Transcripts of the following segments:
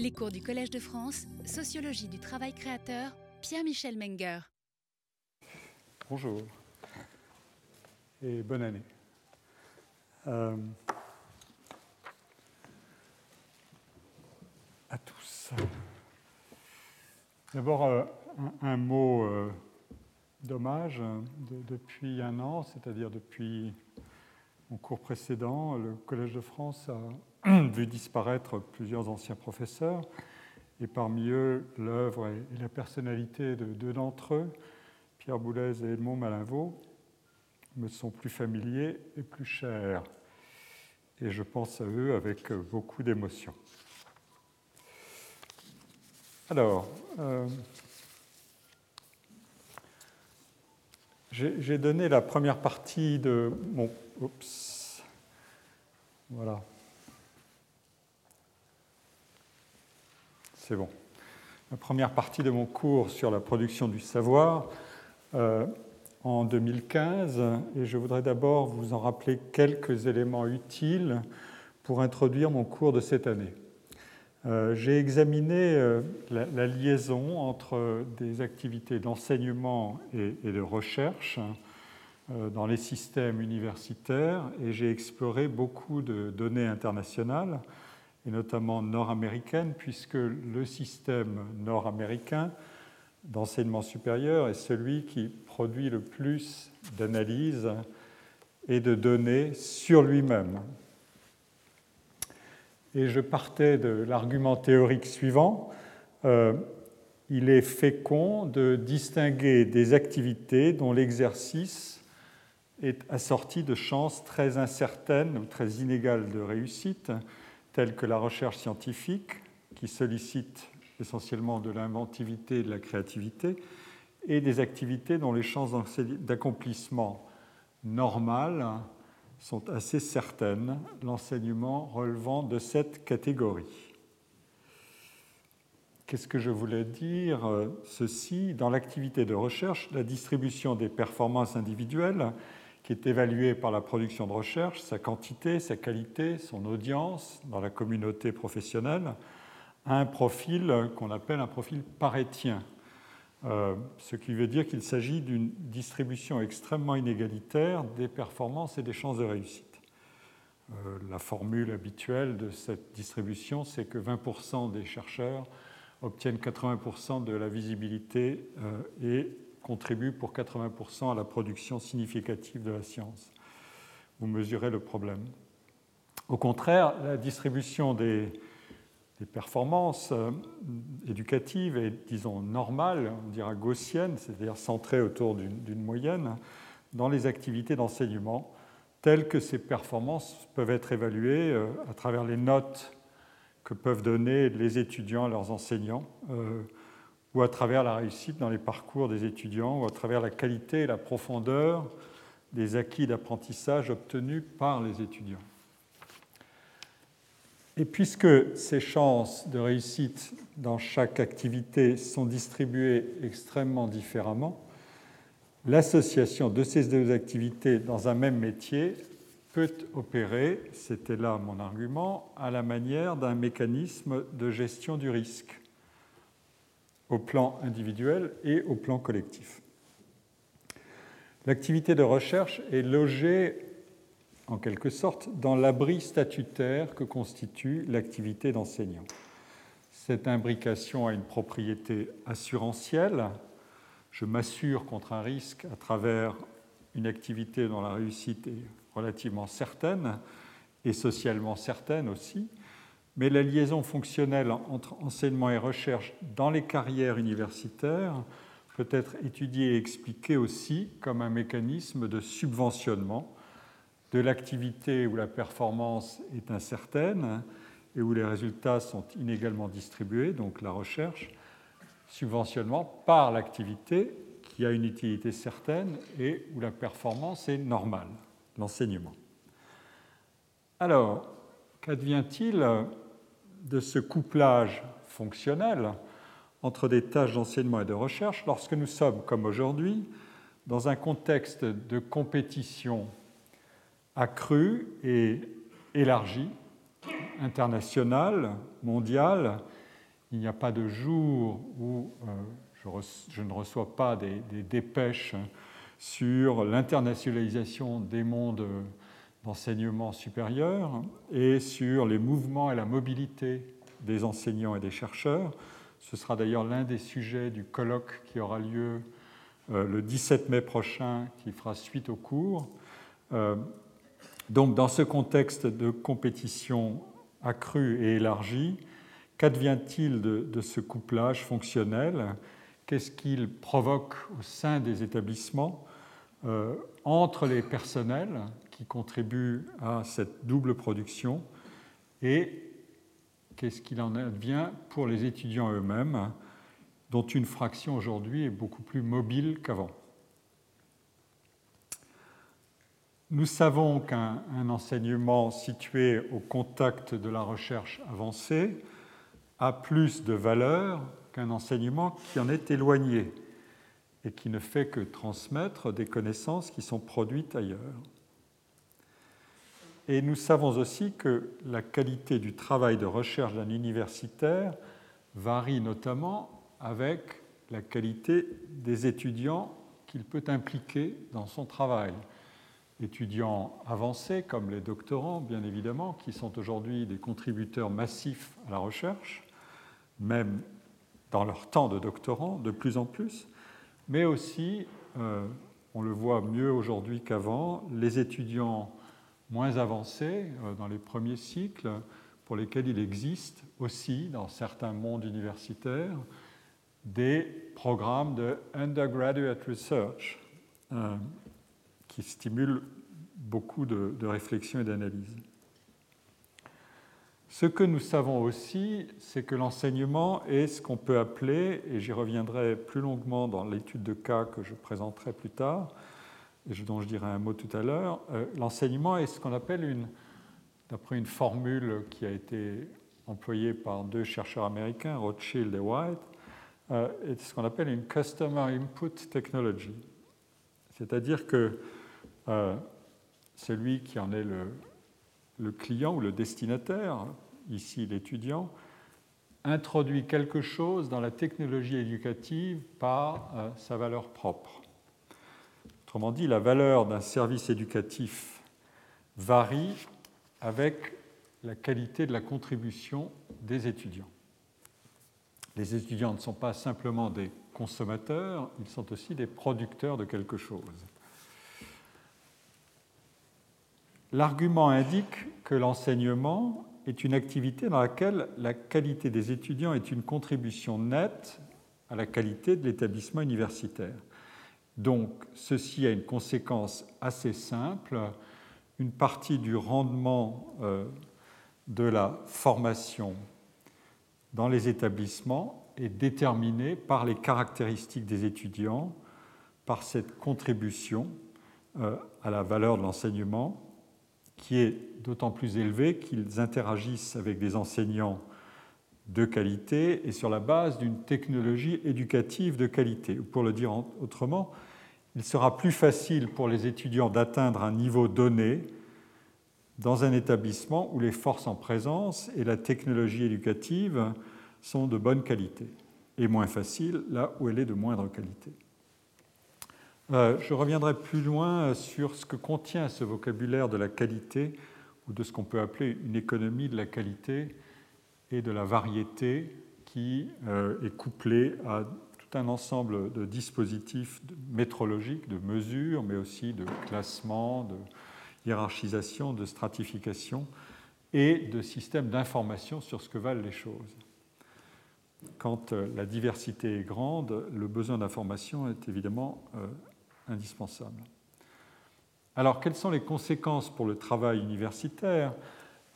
Les cours du Collège de France, Sociologie du travail créateur, Pierre-Michel Menger. Bonjour et bonne année. Euh, à tous. D'abord, euh, un, mot euh, d'hommage. depuis un an, c'est-à-dire depuis mon cours précédent, le Collège de France a vu disparaître plusieurs anciens professeurs, et parmi eux, l'œuvre et la personnalité de deux d'entre eux, Pierre Boulez et Edmond Malinvaux, me sont plus familiers et plus chers. Et je pense à eux avec beaucoup d'émotion. Alors, euh, j'ai donné la première partie de mon Oups. Voilà. C'est bon. La première partie de mon cours sur la production du savoir euh, en 2015, et je voudrais d'abord vous en rappeler quelques éléments utiles pour introduire mon cours de cette année. Euh, j'ai examiné euh, la, liaison entre des activités d'enseignement et, de recherche dans les systèmes universitaires et j'ai exploré beaucoup de données internationales et notamment nord-américaines puisque le système nord-américain d'enseignement supérieur est celui qui produit le plus d'analyses et de données sur lui-même. Et je partais de l'argument théorique suivant. Euh, il est fécond de distinguer des activités dont l'exercice est assortie de chances très incertaines ou très inégales de réussite, telles que la recherche scientifique, qui sollicite essentiellement de l'inventivité et de la créativité, et des activités dont les chances d'accomplissement normales sont assez certaines, l'enseignement relevant de cette catégorie. Qu'est-ce que je voulais dire Ceci, dans l'activité de recherche, la distribution des performances individuelles qui est évalué par la production de recherche, sa quantité, sa qualité, son audience dans la communauté professionnelle, a un profil qu'on appelle un profil parétien, euh, ce qui veut dire qu'il s'agit d'une distribution extrêmement inégalitaire des performances et des chances de réussite. Euh, la formule habituelle de cette distribution, c'est que 20% des chercheurs obtiennent 80% de la visibilité euh, et contribue pour 80% à la production significative de la science. Vous mesurez le problème. Au contraire, la distribution des, performances euh, éducatives est, disons, normale, on dira gaussienne, c'est-à-dire centrée autour d'une moyenne, dans les activités d'enseignement, telles que ces performances peuvent être évaluées euh, à travers les notes que peuvent donner les étudiants à leurs enseignants. Euh, ou à travers la réussite dans les parcours des étudiants, ou à travers la qualité et la profondeur des acquis d'apprentissage obtenus par les étudiants. Et puisque ces chances de réussite dans chaque activité sont distribuées extrêmement différemment, l'association de ces deux activités dans un même métier peut opérer, c'était là mon argument, à la manière d'un mécanisme de gestion du risque au plan individuel et au plan collectif. L'activité de recherche est logée en quelque sorte dans l'abri statutaire que constitue l'activité d'enseignant. Cette imbrication a une propriété assurantielle. Je m'assure contre un risque à travers une activité dont la réussite est relativement certaine et socialement certaine aussi mais la liaison fonctionnelle entre enseignement et recherche dans les carrières universitaires peut être étudiée et expliquée aussi comme un mécanisme de subventionnement de l'activité où la performance est incertaine et où les résultats sont inégalement distribués, donc la recherche, subventionnement par l'activité qui a une utilité certaine et où la performance est normale, l'enseignement. Alors, qu'advient-il de ce couplage fonctionnel entre des tâches d'enseignement et de recherche lorsque nous sommes, comme aujourd'hui, dans un contexte de compétition accrue et élargie, internationale, mondiale, il n'y a pas de jour où je, ne reçois pas des, des dépêches sur l'internationalisation des mondes d'enseignement supérieur et sur les mouvements et la mobilité des enseignants et des chercheurs. Ce sera d'ailleurs l'un des sujets du colloque qui aura lieu euh, le 17 mai prochain, qui fera suite au cours. Euh, donc, dans ce contexte de compétition accrue et élargie, qu'advient-il de, ce couplage fonctionnel? Qu'est-ce qu'il provoque au sein des établissements? Euh, entre les personnels qui contribuent à cette double production et qu'est-ce qu'il en advient pour les étudiants eux-mêmes, dont une fraction aujourd'hui est beaucoup plus mobile qu'avant. Nous savons qu'un enseignement situé au contact de la recherche avancée a plus de valeur qu'un enseignement qui en est éloigné et qui ne fait que transmettre des connaissances qui sont produites ailleurs. Et nous savons aussi que la qualité du travail de recherche d'un universitaire varie notamment avec la qualité des étudiants qu'il peut impliquer dans son travail. Étudiants avancés comme les doctorants, bien évidemment, qui sont aujourd'hui des contributeurs massifs à la recherche, même dans leur temps de doctorant, de plus en plus, mais aussi, euh, on le voit mieux aujourd'hui qu'avant, les étudiants moins avancés euh, dans les premiers cycles, pour lesquels il existe aussi, dans certains mondes universitaires, des programmes de undergraduate research euh, qui stimulent beaucoup de, réflexion et d'analyse. Ce que nous savons aussi, c'est que l'enseignement est ce qu'on peut appeler, et j'y reviendrai plus longuement dans l'étude de cas que je présenterai plus tard, dont je dirai un mot tout à l'heure, euh, l'enseignement est ce qu'on appelle une, d'après une formule qui a été employée par deux chercheurs américains, Rothschild et White, euh, est ce qu'on appelle une Customer Input Technology. C'est-à-dire que euh, celui qui en est le, le client ou le destinataire, ici l'étudiant, introduit quelque chose dans la technologie éducative par sa valeur propre. Autrement dit, la valeur d'un service éducatif varie avec la qualité de la contribution des étudiants. Les étudiants ne sont pas simplement des consommateurs, ils sont aussi des producteurs de quelque chose. L'argument indique que l'enseignement est une activité dans laquelle la qualité des étudiants est une contribution nette à la qualité de l'établissement universitaire. Donc, ceci a une conséquence assez simple. Une partie du rendement euh, de la formation dans les établissements est déterminée par les caractéristiques des étudiants, par cette contribution euh, à la valeur de l'enseignement, qui est d'autant plus élevée qu'ils interagissent avec des enseignants de qualité et sur la base d'une technologie éducative de qualité. Pour le dire autrement, il sera plus facile pour les étudiants d'atteindre un niveau donné dans un établissement où les forces en présence et la technologie éducative sont de bonne qualité, et moins facile là où elle est de moindre qualité. Euh, je reviendrai plus loin sur ce que contient ce vocabulaire de la qualité, ou de ce qu'on peut appeler une économie de la qualité et de la variété qui euh, est couplée à un ensemble de dispositifs métrologiques, de mesures, mais aussi de classement, de hiérarchisation, de stratification et de systèmes d'information sur ce que valent les choses. Quand euh, la diversité est grande, le besoin d'information est évidemment euh, indispensable. Alors, quelles sont les conséquences pour le travail universitaire?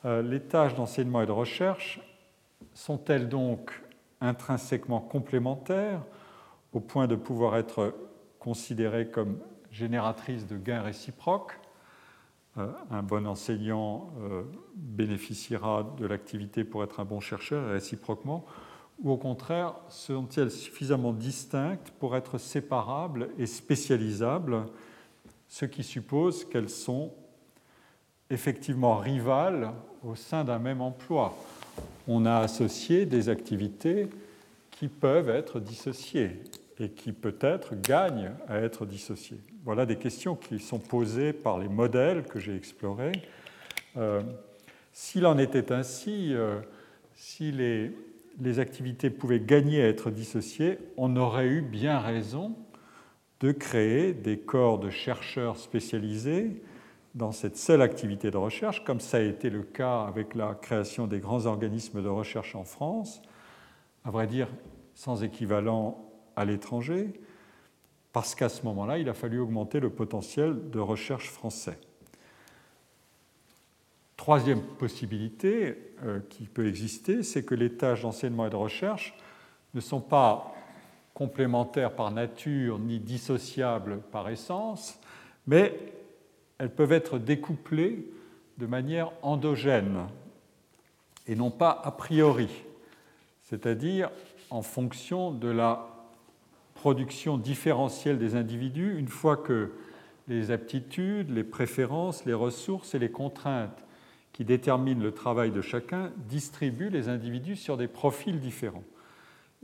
Euh, Les tâches d'enseignement et de recherche sont-elles donc intrinsèquement complémentaires au point de pouvoir être considérée comme génératrice de gains réciproques. Euh, un bon enseignant euh, bénéficiera de l'activité pour être un bon chercheur réciproquement, ou au contraire, sont-elles suffisamment distinctes pour être séparables et spécialisables, ce qui suppose qu'elles sont effectivement rivales au sein d'un même emploi. on a associé des activités qui peuvent être dissociées et qui peut-être gagnent à être dissociées. Voilà des questions qui sont posées par les modèles que j'ai explorés. Euh, s'il en était ainsi, euh, si les, activités pouvaient gagner à être dissociées, on aurait eu bien raison de créer des corps de chercheurs spécialisés dans cette seule activité de recherche, comme ça a été le cas avec la création des grands organismes de recherche en France, à vrai dire sans équivalent à l'étranger, parce qu'à ce moment-là, il a fallu augmenter le potentiel de recherche français. Troisième possibilité euh, qui peut exister, c'est que les tâches d'enseignement et de recherche ne sont pas complémentaires par nature ni dissociables par essence, mais elles peuvent être découplées de manière endogène et non pas a priori, c'est-à-dire en fonction de la production différentielle des individus une fois que les aptitudes, les préférences, les ressources et les contraintes qui déterminent le travail de chacun distribuent les individus sur des profils différents.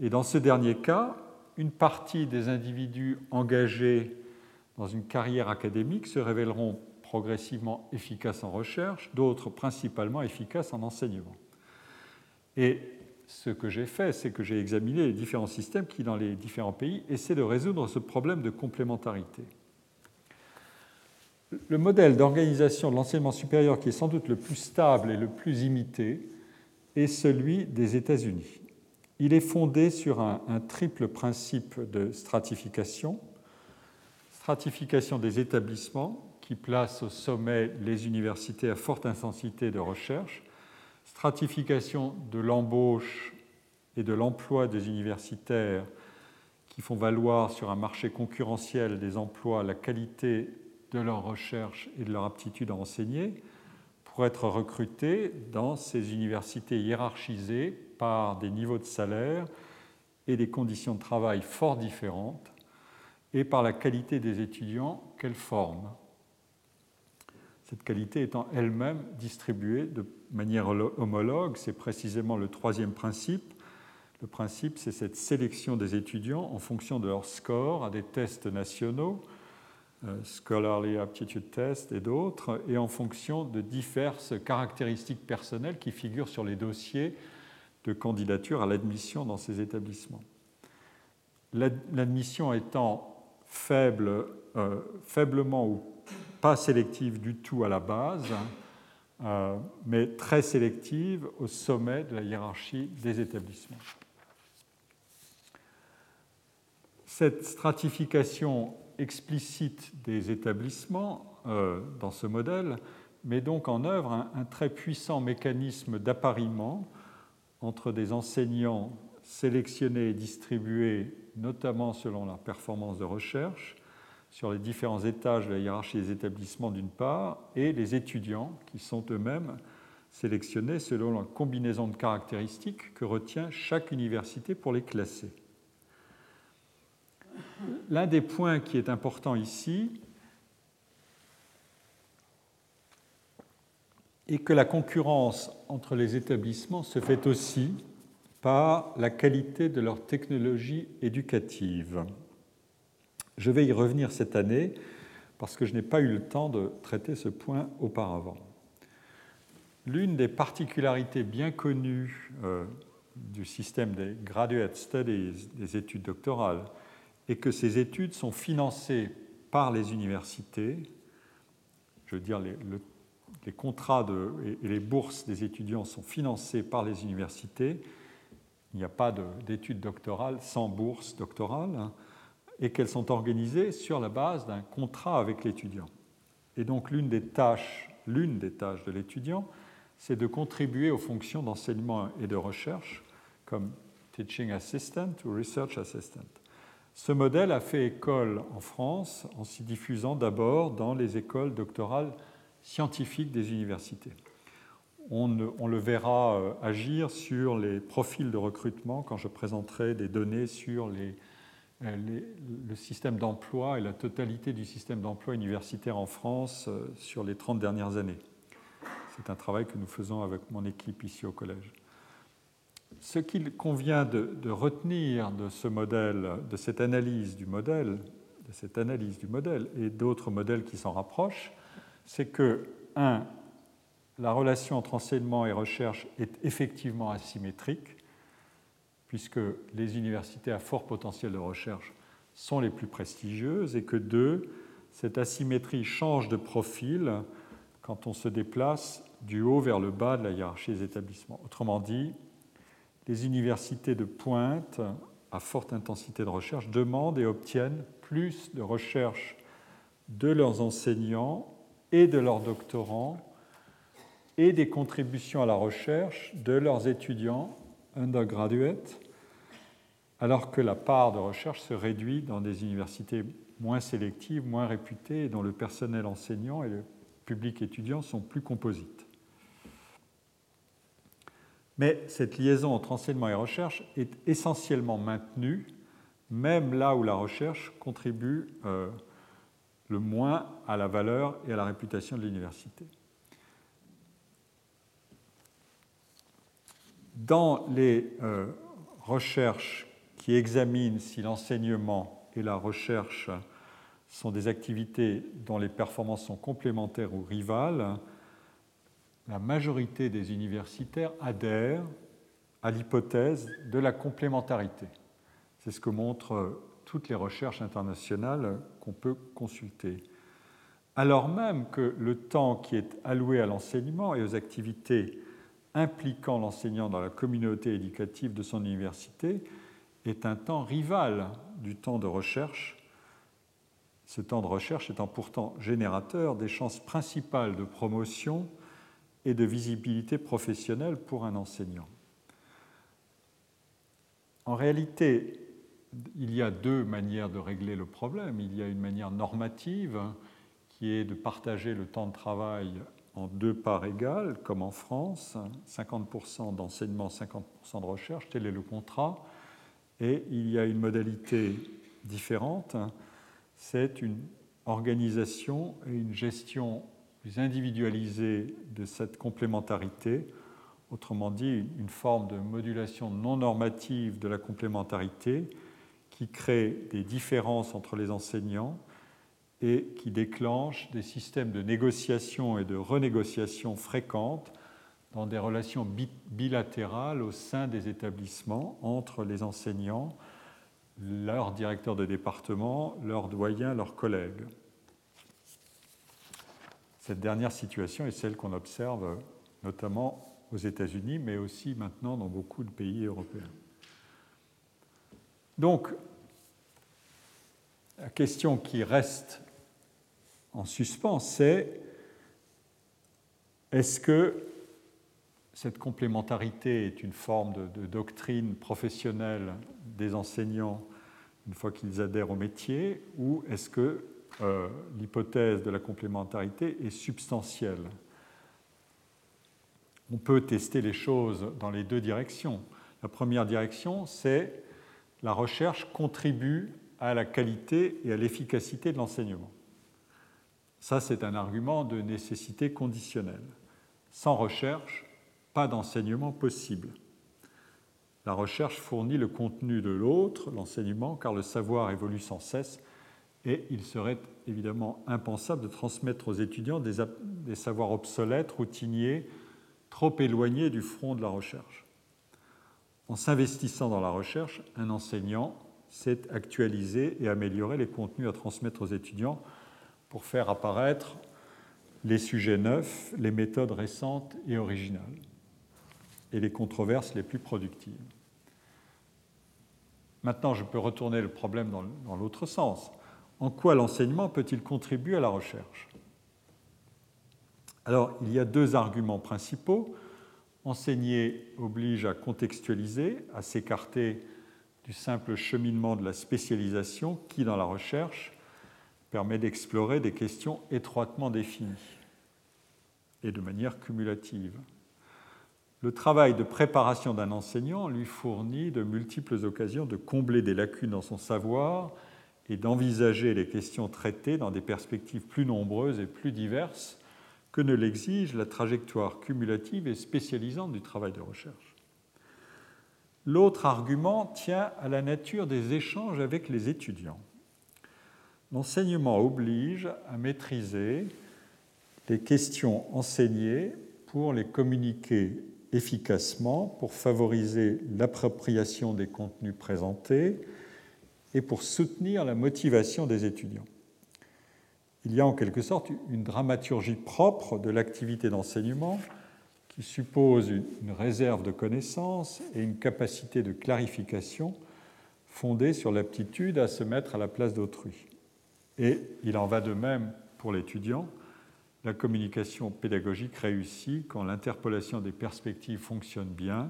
Et dans ce dernier cas, une partie des individus engagés dans une carrière académique se révéleront progressivement efficaces en recherche, d'autres principalement efficaces en enseignement. Et ce que j'ai fait, c'est que j'ai examiné les différents systèmes qui, dans les différents pays, essaient de résoudre ce problème de complémentarité. Le modèle d'organisation de l'enseignement supérieur qui est sans doute le plus stable et le plus imité est celui des États-Unis. Il est fondé sur un, un triple principe de stratification, stratification des établissements qui place au sommet les universités à forte intensité de recherche, de l'embauche et de l'emploi des universitaires qui font valoir sur un marché concurrentiel des emplois la qualité de leur recherche et de leur aptitude à enseigner pour être recrutés dans ces universités hiérarchisées par des niveaux de salaire et des conditions de travail fort différentes et par la qualité des étudiants qu'elles forment. Cette qualité étant elle-même distribuée de manière homologue, c'est précisément le troisième principe. Le principe, c'est cette sélection des étudiants en fonction de leur score à des tests nationaux, euh, Scholarly Aptitude Test et d'autres, et en fonction de diverses caractéristiques personnelles qui figurent sur les dossiers de candidature à l'admission dans ces établissements. L'admission étant faible, euh, faiblement ou pas sélective du tout à la base, euh, mais très sélective au sommet de la hiérarchie des établissements. Cette stratification explicite des établissements euh, dans ce modèle met donc en œuvre un, un très puissant mécanisme d'appariement entre des enseignants sélectionnés et distribués notamment selon leur performance de recherche, sur les différents étages de la hiérarchie des établissements d'une part, et les étudiants qui sont eux-mêmes sélectionnés selon la combinaison de caractéristiques que retient chaque université pour les classer. L'un des points qui est important ici est que la concurrence entre les établissements se fait aussi par la qualité de leur technologie éducative. Je vais y revenir cette année parce que je n'ai pas eu le temps de traiter ce point auparavant. L'une des particularités bien connues euh, du système des graduate studies, des études doctorales, est que ces études sont financées par les universités. Je veux dire, les, contrats et les bourses des étudiants sont financés par les universités il n'y a pas d'études doctorales sans bourse doctorale, hein, et qu'elles sont organisées sur la base d'un contrat avec l'étudiant. Et donc l'une des tâches, l'une des tâches de l'étudiant, c'est de contribuer aux fonctions d'enseignement et de recherche, comme teaching assistant ou research assistant. Ce modèle a fait école en France en s'y diffusant d'abord dans les écoles doctorales scientifiques des universités on, le verra euh, agir sur les profils de recrutement quand je présenterai des données sur euh, le système d'emploi et la totalité du système d'emploi universitaire en France euh, sur les 30 dernières années. C'est un travail que nous faisons avec mon équipe ici au collège. Ce qu'il convient de, retenir de ce modèle, de cette analyse du modèle, de cette analyse du modèle et d'autres modèles qui s'en rapprochent, c'est que, un, la relation entre enseignement et recherche est effectivement asymétrique, puisque les universités à fort potentiel de recherche sont les plus prestigieuses, et que deux, cette asymétrie change de profil quand on se déplace du haut vers le bas de la hiérarchie des établissements. Autrement dit, les universités de pointe à forte intensité de recherche demandent et obtiennent plus de recherche de leurs enseignants et de leurs doctorants et des contributions à la recherche de leurs étudiants undergraduates, alors que la part de recherche se réduit dans des universités moins sélectives, moins réputées, dont le personnel enseignant et le public étudiant sont plus composites. Mais cette liaison entre enseignement et recherche est essentiellement maintenue, même là où la recherche contribue euh, le moins à la valeur et à la réputation de l'université. Dans les euh, recherches qui examinent si l'enseignement et la recherche sont des activités dont les performances sont complémentaires ou rivales, la majorité des universitaires adhèrent à l'hypothèse de la complémentarité. C'est ce que montrent toutes les recherches internationales qu'on peut consulter. Alors même que le temps qui est alloué à l'enseignement et aux activités impliquant l'enseignant dans la communauté éducative de son université est un temps rival du temps de recherche, ce temps de recherche étant pourtant générateur des chances principales de promotion et de visibilité professionnelle pour un enseignant. En réalité, il y a deux manières de régler le problème. Il y a une manière normative qui est de partager le temps de travail en deux parts égales, comme en France, 50% d'enseignement, 50% de recherche, tel est le contrat. Et il y a une modalité différente, c'est une organisation et une gestion plus individualisée de cette complémentarité, autrement dit une forme de modulation non normative de la complémentarité qui crée des différences entre les enseignants et qui déclenche des systèmes de négociation et de renégociation fréquentes dans des relations bilatérales au sein des établissements entre les enseignants, leurs directeurs de département, leurs doyens, leurs collègues. Cette dernière situation est celle qu'on observe notamment aux États-Unis, mais aussi maintenant dans beaucoup de pays européens. Donc, la question qui reste en suspens, c'est est-ce que cette complémentarité est une forme de, doctrine professionnelle des enseignants une fois qu'ils adhèrent au métier, ou est-ce que euh, l'hypothèse de la complémentarité est substantielle? On peut tester les choses dans les deux directions. La première direction, c'est la recherche contribue à la qualité et à l'efficacité de l'enseignement. Ça, c'est un argument de nécessité conditionnelle. Sans recherche, pas d'enseignement possible. La recherche fournit le contenu de l'autre, l'enseignement, car le savoir évolue sans cesse et il serait évidemment impensable de transmettre aux étudiants des, savoirs obsolètes, routiniers, trop éloignés du front de la recherche. En s'investissant dans la recherche, un enseignant sait actualiser et améliorer les contenus à transmettre aux étudiants pour faire apparaître les sujets neufs, les méthodes récentes et originales, et les controverses les plus productives. Maintenant, je peux retourner le problème dans l'autre sens. En quoi l'enseignement peut-il contribuer à la recherche? Alors, il y a deux arguments principaux. Enseigner oblige à contextualiser, à s'écarter du simple cheminement de la spécialisation qui, dans la recherche, permet d'explorer des questions étroitement définies et de manière cumulative. Le travail de préparation d'un enseignant lui fournit de multiples occasions de combler des lacunes dans son savoir et d'envisager les questions traitées dans des perspectives plus nombreuses et plus diverses que ne l'exige la trajectoire cumulative et spécialisante du travail de recherche. L'autre argument tient à la nature des échanges avec les étudiants. L'enseignement oblige à maîtriser les questions enseignées pour les communiquer efficacement, pour favoriser l'appropriation des contenus présentés et pour soutenir la motivation des étudiants. Il y a en quelque sorte une dramaturgie propre de l'activité d'enseignement qui suppose une réserve de connaissances et une capacité de clarification fondée sur l'aptitude à se mettre à la place d'autrui. Et il en va de même pour l'étudiant. La communication pédagogique réussit quand l'interpolation des perspectives fonctionne bien,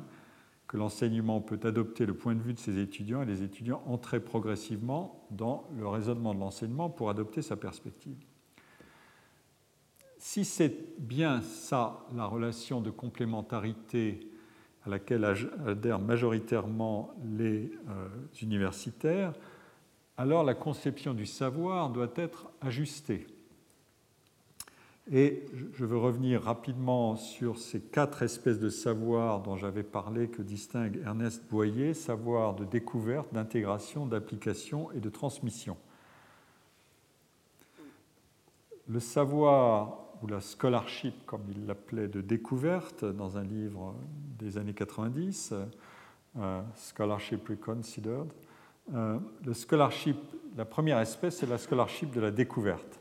que l'enseignement peut adopter le point de vue de ses étudiants et les étudiants entrer progressivement dans le raisonnement de l'enseignement pour adopter sa perspective si c'est bien ça la relation de complémentarité à laquelle adhèrent majoritairement les euh, universitaires, alors la conception du savoir doit être ajustée. Et je veux revenir rapidement sur ces quatre espèces de savoir dont j'avais parlé, que distingue Ernest Boyer, savoir de découverte, d'intégration, d'application et de transmission. Le savoir ou la scholarship, comme il l'appelait, de découverte dans un livre des années 90, euh, Scholarship Reconsidered. Euh, le scholarship, la première espèce, c'est la scholarship de la découverte,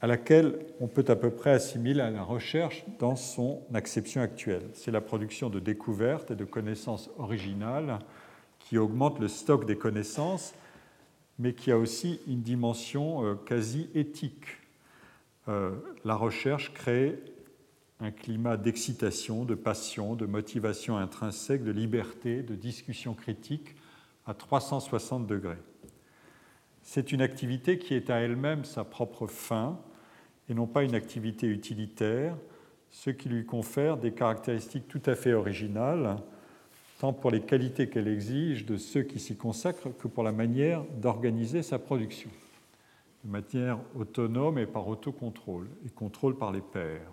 à laquelle on peut à peu près assimiler la recherche dans son acception actuelle. C'est la production de découvertes et de connaissances originales qui augmente le stock des connaissances, mais qui a aussi une dimension euh, quasi éthique euh, la recherche crée un climat d'excitation, de passion, de motivation intrinsèque, de liberté, de discussion critique à 360 degrés. C'est une activité qui est à elle-même sa propre fin et non pas une activité utilitaire, ce qui lui confère des caractéristiques tout à fait originales, tant pour les qualités qu'elle exige de ceux qui s'y consacrent que pour la manière d'organiser sa production de manière autonome et par autocontrôle, et contrôle par les pairs.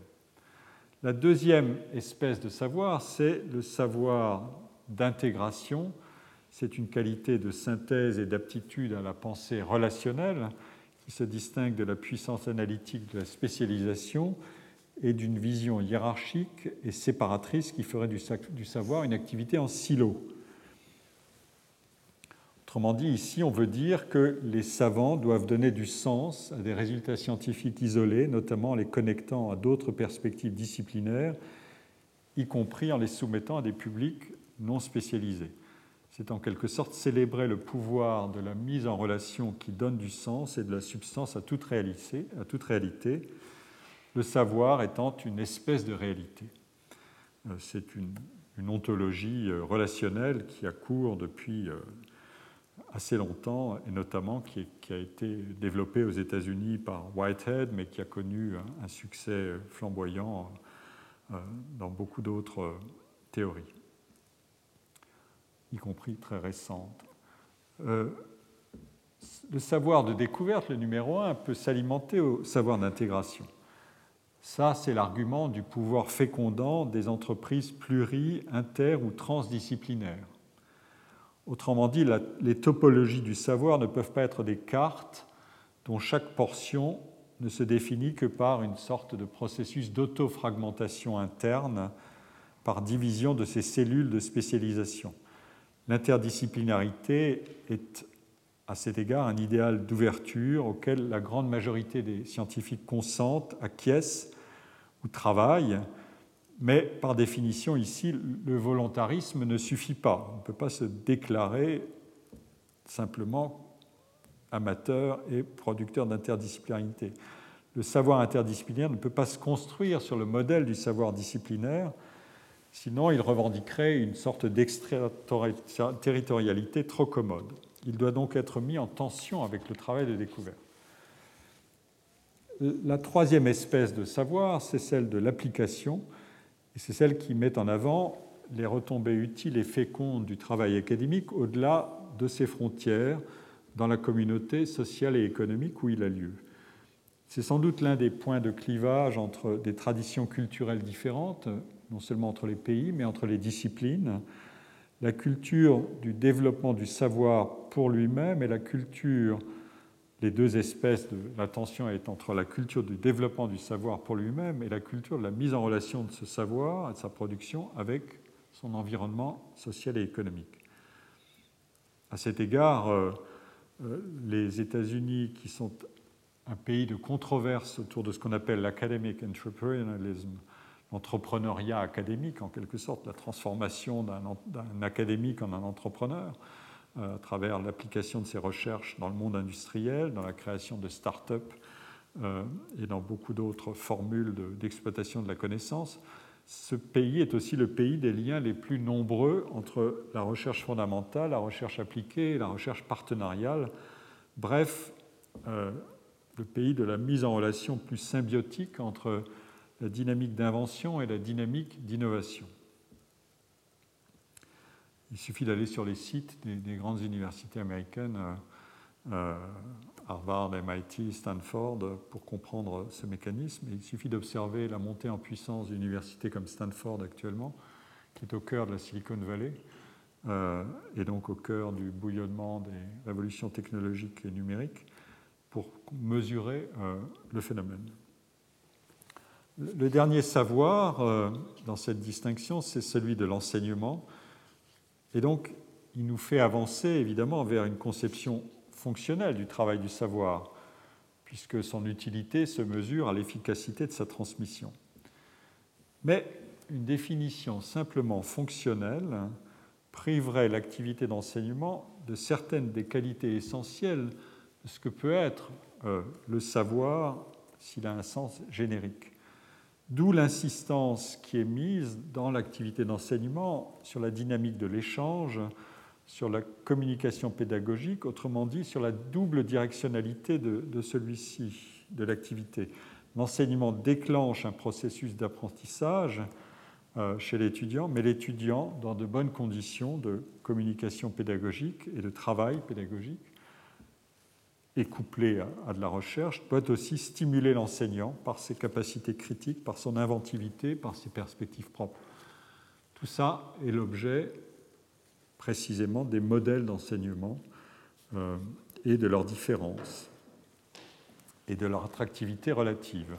La deuxième espèce de savoir, c'est le savoir d'intégration. C'est une qualité de synthèse et d'aptitude à la pensée relationnelle qui se distingue de la puissance analytique de la spécialisation et d'une vision hiérarchique et séparatrice qui ferait du savoir une activité en silo. Autrement dit, ici, on veut dire que les savants doivent donner du sens à des résultats scientifiques isolés, notamment en les connectant à d'autres perspectives disciplinaires, y compris en les soumettant à des publics non spécialisés. C'est en quelque sorte célébrer le pouvoir de la mise en relation qui donne du sens et de la substance à toute réalité, le savoir étant une espèce de réalité. Euh, c'est une, ontologie euh, relationnelle qui a cours depuis euh, assez longtemps, et notamment qui, a été développé aux États-Unis par Whitehead, mais qui a connu un, succès flamboyant dans beaucoup d'autres théories, y compris très récentes. Euh, le savoir de découverte, le numéro un, peut s'alimenter au savoir d'intégration. Ça, c'est l'argument du pouvoir fécondant des entreprises pluri, inter ou transdisciplinaires. Autrement dit, les topologies du savoir ne peuvent pas être des cartes dont chaque portion ne se définit que par une sorte de processus d'autofragmentation interne par division de ces cellules de spécialisation. L'interdisciplinarité est à cet égard un idéal d'ouverture auquel la grande majorité des scientifiques consentent, acquiescent ou travaillent, mais par définition, ici, le volontarisme ne suffit pas. On ne peut pas se déclarer simplement amateur et producteur d'interdisciplinarité. Le savoir interdisciplinaire ne peut pas se construire sur le modèle du savoir disciplinaire, sinon il revendiquerait une sorte d'extraterritorialité trop commode. Il doit donc être mis en tension avec le travail de découverte. La troisième espèce de savoir, c'est celle de l'application et c'est celle qui met en avant les retombées utiles et fécondes du travail académique au-delà de ses frontières dans la communauté sociale et économique où il a lieu. C'est sans doute l'un des points de clivage entre des traditions culturelles différentes, non seulement entre les pays, mais entre les disciplines. la culture du développement du savoir pour lui-même et la culture, les deux espèces de la tension est entre la culture du développement du savoir pour lui-même et la culture de la mise en relation de ce savoir et de sa production avec son environnement social et économique. À cet égard, euh, euh, les États-Unis, qui sont un pays de controverse autour de ce qu'on appelle l'academic entrepreneurialism, l'entrepreneuriat académique en quelque sorte, la transformation d'un académique en un entrepreneur euh, à travers l'application de ses recherches dans le monde industriel, dans la création de start-up euh, et dans beaucoup d'autres formules d'exploitation de, la connaissance. Ce pays est aussi le pays des liens les plus nombreux entre la recherche fondamentale, la recherche appliquée et la recherche partenariale. Bref, euh, le pays de la mise en relation plus symbiotique entre la dynamique d'invention et la dynamique d'innovation. Il suffit d'aller sur les sites des, grandes universités américaines, euh, euh, Harvard, MIT, Stanford, pour comprendre ce mécanisme. il suffit d'observer la montée en puissance d'universités comme Stanford actuellement, qui est au cœur de la Silicon Valley, euh, et donc au cœur du bouillonnement des révolutions technologiques et numériques, pour mesurer le phénomène. Le dernier savoir euh, dans cette distinction, c'est celui de l'enseignement. Et donc, il nous fait avancer évidemment vers une conception fonctionnelle du travail du savoir, puisque son utilité se mesure à l'efficacité de sa transmission. Mais une définition simplement fonctionnelle priverait l'activité d'enseignement de certaines des qualités essentielles de ce que peut être euh, le savoir s'il a un sens générique. D'où l'insistance qui est mise dans l'activité d'enseignement sur la dynamique de l'échange, sur la communication pédagogique, autrement dit sur la double directionnalité de, celui-ci, de l'activité. L'enseignement déclenche un processus d'apprentissage euh, chez l'étudiant, mais l'étudiant dans de bonnes conditions de communication pédagogique et de travail pédagogique et couplé à, de la recherche, doit aussi stimuler l'enseignant par ses capacités critiques, par son inventivité, par ses perspectives propres. Tout ça est l'objet précisément des modèles d'enseignement euh, et de leurs différences et de leur attractivité relative.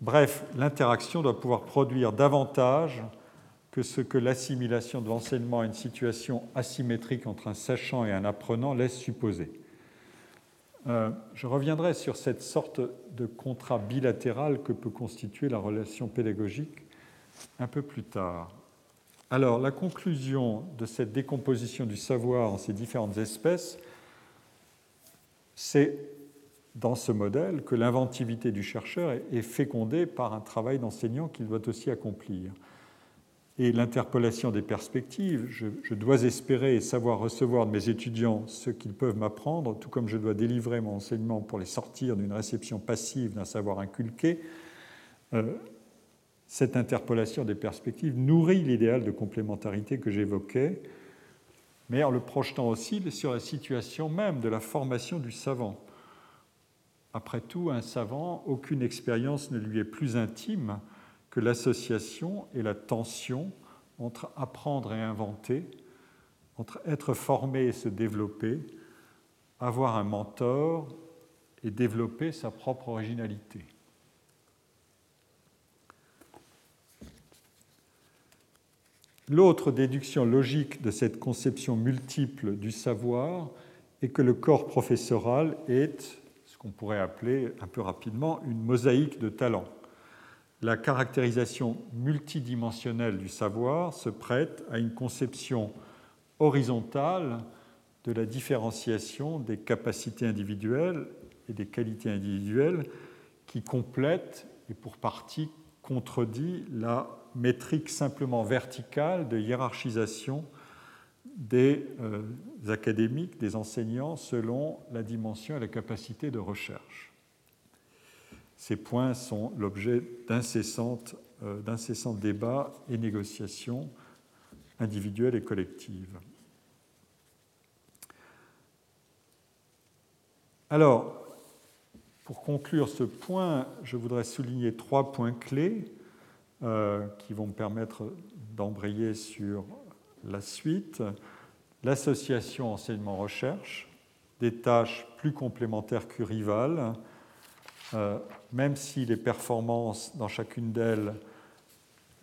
Bref, l'interaction doit pouvoir produire davantage que ce que l'assimilation de l'enseignement à une situation asymétrique entre un sachant et un apprenant laisse supposer. Euh, je reviendrai sur cette sorte de contrat bilatéral que peut constituer la relation pédagogique un peu plus tard. Alors, la conclusion de cette décomposition du savoir en ces différentes espèces, c'est dans ce modèle que l'inventivité du chercheur est fécondée par un travail d'enseignant qu'il doit aussi accomplir et l'interpellation des perspectives. Je, dois espérer et savoir recevoir de mes étudiants ce qu'ils peuvent m'apprendre, tout comme je dois délivrer mon enseignement pour les sortir d'une réception passive d'un savoir inculqué. Euh, cette interpellation des perspectives nourrit l'idéal de complémentarité que j'évoquais, mais en le projetant aussi sur la situation même de la formation du savant. Après tout, un savant, aucune expérience ne lui est plus intime que l'association et la tension entre apprendre et inventer, entre être formé et se développer, avoir un mentor et développer sa propre originalité. L'autre déduction logique de cette conception multiple du savoir est que le corps professoral est ce qu'on pourrait appeler un peu rapidement une mosaïque de talents la caractérisation multidimensionnelle du savoir se prête à une conception horizontale de la différenciation des capacités individuelles et des qualités individuelles qui complète et pour partie contredit la métrique simplement verticale de hiérarchisation des euh, académiques, des enseignants selon la dimension et la capacité de recherche. Ces points sont l'objet euh, d'incessants débats et négociations individuelles et collectives. Alors, pour conclure ce point, je voudrais souligner trois points clés euh, qui vont me permettre d'embrayer sur la suite, l'association enseignement-recherche, des tâches plus complémentaires que rivales, euh, même si les performances dans chacune d'elles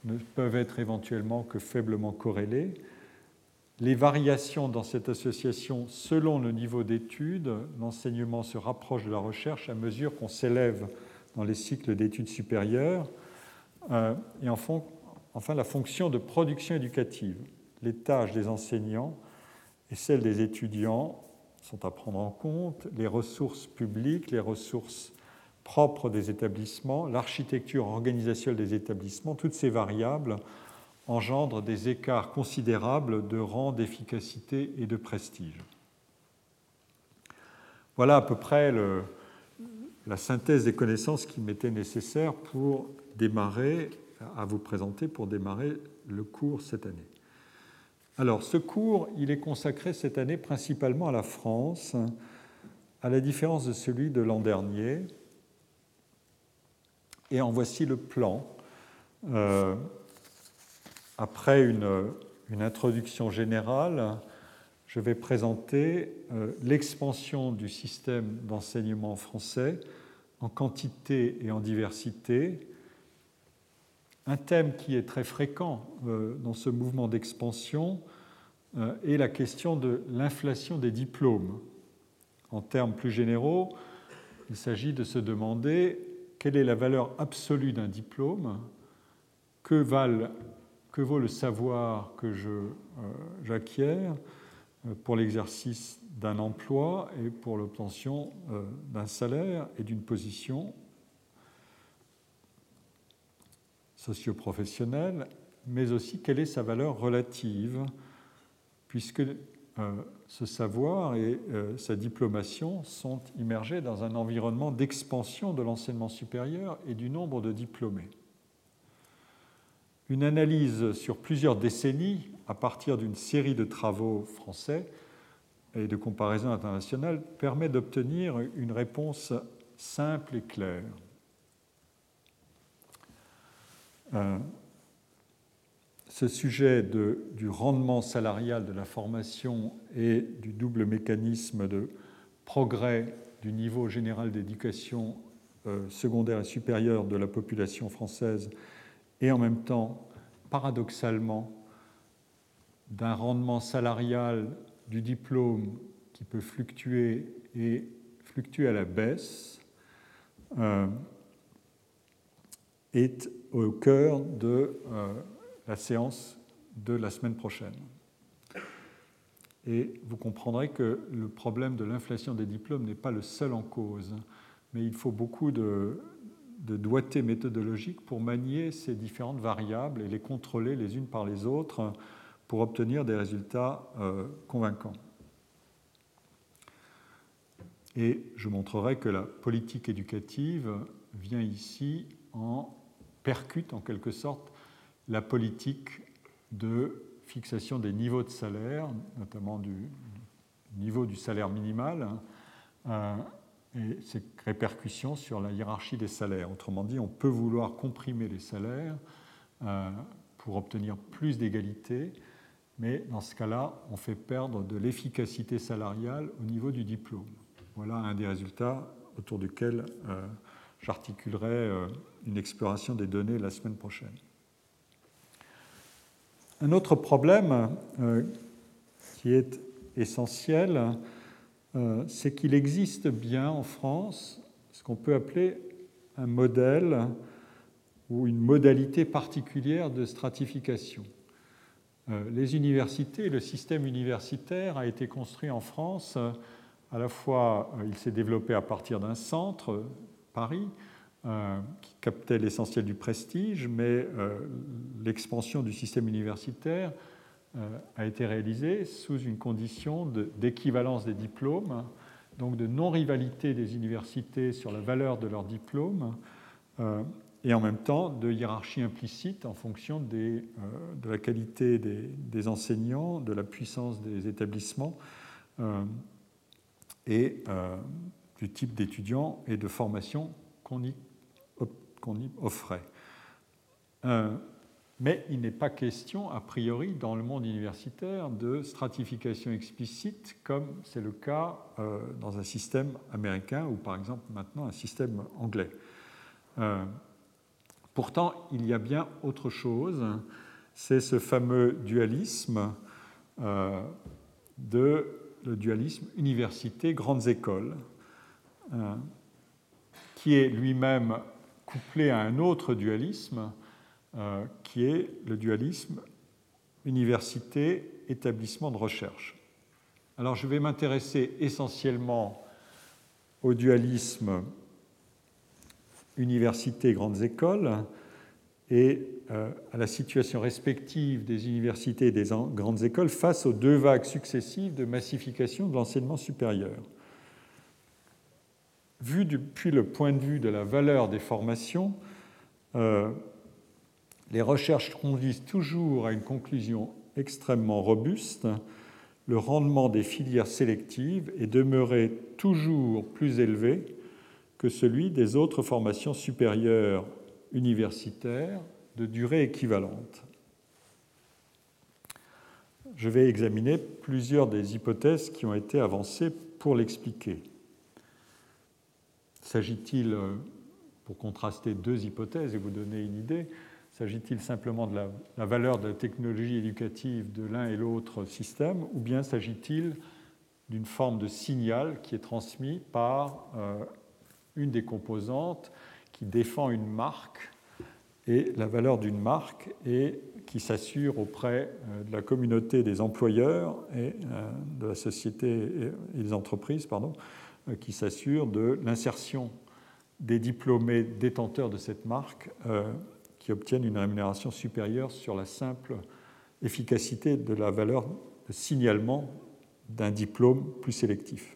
ne peuvent être éventuellement que faiblement corrélées. Les variations dans cette association selon le niveau d'études, l'enseignement se rapproche de la recherche à mesure qu'on s'élève dans les cycles d'études supérieures. Euh, et enfin, enfin, la fonction de production éducative. Les tâches des enseignants et celles des étudiants sont à prendre en compte, les ressources publiques, les ressources propres des établissements, l'architecture organisationnelle des établissements, toutes ces variables engendrent des écarts considérables de rang, d'efficacité et de prestige. Voilà à peu près la synthèse des connaissances qui m'était nécessaire pour démarrer, à vous présenter pour démarrer le cours cette année. Alors, ce cours, il est consacré cette année principalement à la France, à la différence de celui de l'an dernier. Et en voici le plan. Euh, après une, introduction générale, je vais présenter euh, l'expansion du système d'enseignement français en quantité et en diversité, un thème qui est très fréquent euh, dans ce mouvement d'expansion est la question de l'inflation des diplômes. En termes plus généraux, il s'agit de se demander quelle est la valeur absolue d'un diplôme, que, vaut le savoir que euh, j'acquiers euh, pour l'exercice d'un emploi et pour l'obtention euh, d'un salaire et d'une position socio-professionnelle, mais aussi quelle est sa valeur relative, puisque ce savoir et euh, sa diplomation sont immergés dans un environnement d'expansion de l'enseignement supérieur et du nombre de diplômés. Une analyse sur plusieurs décennies, à partir d'une série de travaux français et de comparaisons internationales, permet d'obtenir une réponse simple et claire. Euh, ce sujet du rendement salarial de la formation et du double mécanisme de progrès du niveau général d'éducation euh, secondaire et supérieure de la population française et en même temps, paradoxalement, d'un rendement salarial du diplôme qui peut fluctuer et fluctuer à la baisse, euh, est au cœur de euh, la séance de la semaine prochaine. Et vous comprendrez que le problème de l'inflation des diplômes n'est pas le seul en cause, mais il faut beaucoup de, doigté méthodologique pour manier ces différentes variables et les contrôler les unes par les autres pour obtenir des résultats euh, convaincants. Et je montrerai que la politique éducative vient ici en percute en quelque sorte la politique de fixation des niveaux de salaire, notamment du niveau du salaire minimal, euh, et ses répercussions sur la hiérarchie des salaires. Autrement dit, on peut vouloir comprimer les salaires euh, pour obtenir plus d'égalité, mais dans ce cas-là, on fait perdre de l'efficacité salariale au niveau du diplôme. Voilà un des résultats autour duquel euh, j'articulerai une exploration des données la semaine prochaine. Un autre problème euh, qui est essentiel, euh, c'est qu'il existe bien en France ce qu'on peut appeler un modèle ou une modalité particulière de stratification. Euh, les universités, le système universitaire a été construit en France, à la fois il s'est développé à partir d'un centre, Paris, euh, qui captait l'essentiel du prestige, mais euh, l'expansion du système universitaire euh, a été réalisée sous une condition d'équivalence des diplômes, donc de non-rivalité des universités sur la valeur de leurs diplômes, et en même temps de hiérarchie implicite en fonction de la qualité des, des, enseignants, de la puissance des établissements et du type d'étudiants et de formation qu'on y offrait. Mais il n'est pas question, a priori, dans le monde universitaire, de stratification explicite, comme c'est le cas euh, dans un système américain ou par exemple maintenant un système anglais. Euh, pourtant, il y a bien autre chose, c'est ce fameux dualisme euh, de le dualisme université-grandes écoles, qui est lui-même couplé à un autre dualisme euh, qui est le dualisme université-établissement de recherche. Alors je vais m'intéresser essentiellement au dualisme université-grandes écoles et euh, à la situation respective des universités et des grandes écoles face aux deux vagues successives de massification de l'enseignement supérieur. Vu depuis le point de vue de la valeur des formations, euh, les recherches conduisent toujours à une conclusion extrêmement robuste. Le rendement des filières sélectives est demeuré toujours plus élevé que celui des autres formations supérieures universitaires de durée équivalente. Je vais examiner plusieurs des hypothèses qui ont été avancées pour l'expliquer. S'agit-il, euh, pour contraster deux hypothèses et vous donner une idée, S'agit-il simplement de la, valeur de la technologie éducative de l'un et l'autre système, ou bien s'agit-il d'une forme de signal qui est transmis par euh, une des composantes qui défend une marque et la valeur d'une marque et qui s'assure auprès euh, de la communauté des employeurs et de la société et des entreprises, pardon, qui s'assure de l'insertion des diplômés détenteurs de cette marque qui obtiennent une rémunération supérieure sur la simple efficacité de la valeur de signalement d'un diplôme plus sélectif.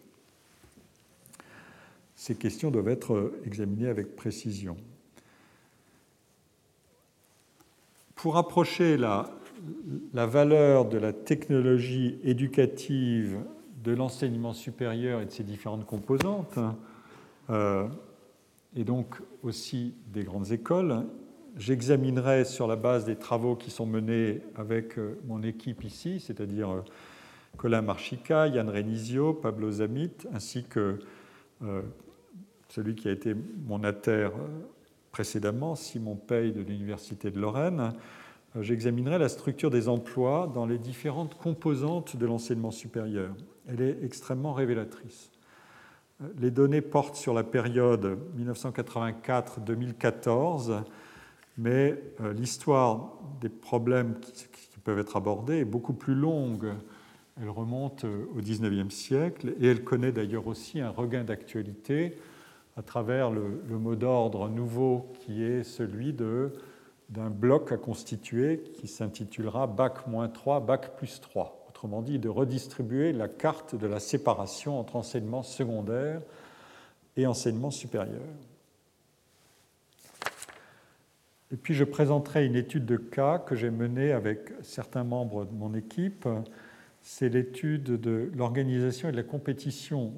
Ces questions doivent être examinées avec précision. Pour approcher la, la valeur de la technologie éducative de l'enseignement supérieur et de ses différentes composantes, euh, et donc aussi des grandes écoles, j'examinerai sur la base des travaux qui sont menés avec euh, mon équipe ici, c'est-à-dire euh, Colin Marchica, Yann Renizio, Pablo Zamit, ainsi que celui qui a été mon ater précédemment, Simon Pey de l'Université de Lorraine, j'examinerai la structure des emplois dans les différentes composantes de l'enseignement supérieur. Elle est extrêmement révélatrice. Les données portent sur la période 1984-2014 mais euh, l'histoire des problèmes qui, peuvent être abordés est beaucoup plus longue. Elle remonte euh, au XIXe siècle et elle connaît d'ailleurs aussi un regain d'actualité à travers le, mot d'ordre nouveau qui est celui d'un bloc à constituer qui s'intitulera Bac-3, Bac plus 3. Autrement dit, de redistribuer la carte de la séparation entre enseignement secondaire et enseignement supérieur. Et puis je présenterai une étude de cas que j'ai menée avec certains membres de mon équipe. C'est l'étude de l'organisation et de la compétition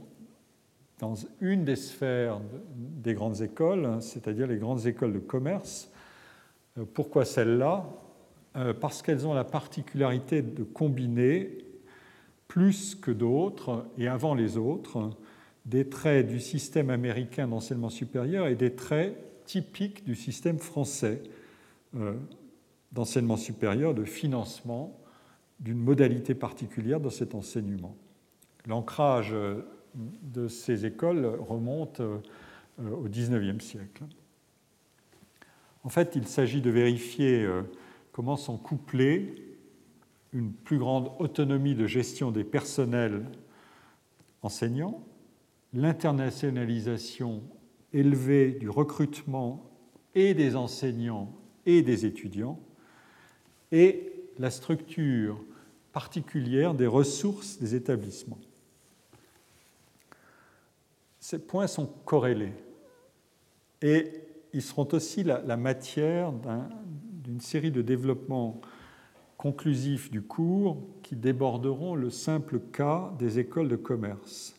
dans une des sphères des grandes écoles, c'est-à-dire les grandes écoles de commerce. Euh, pourquoi celles-là euh, Parce qu'elles ont la particularité de combiner plus que d'autres et avant les autres des traits du système américain d'enseignement supérieur et des traits typique du système français euh, d'enseignement supérieur, de financement d'une modalité particulière dans cet enseignement. L'ancrage euh, de ces écoles remonte euh, au XIXe siècle. En fait, il s'agit de vérifier comment sont couplées une plus grande autonomie de gestion des personnels enseignants, l'internationalisation élevé du recrutement et des enseignants et des étudiants, et la structure particulière des ressources des établissements. Ces points sont corrélés et ils seront aussi la, matière d'une série de développements conclusifs du cours qui déborderont le simple cas des écoles de commerce.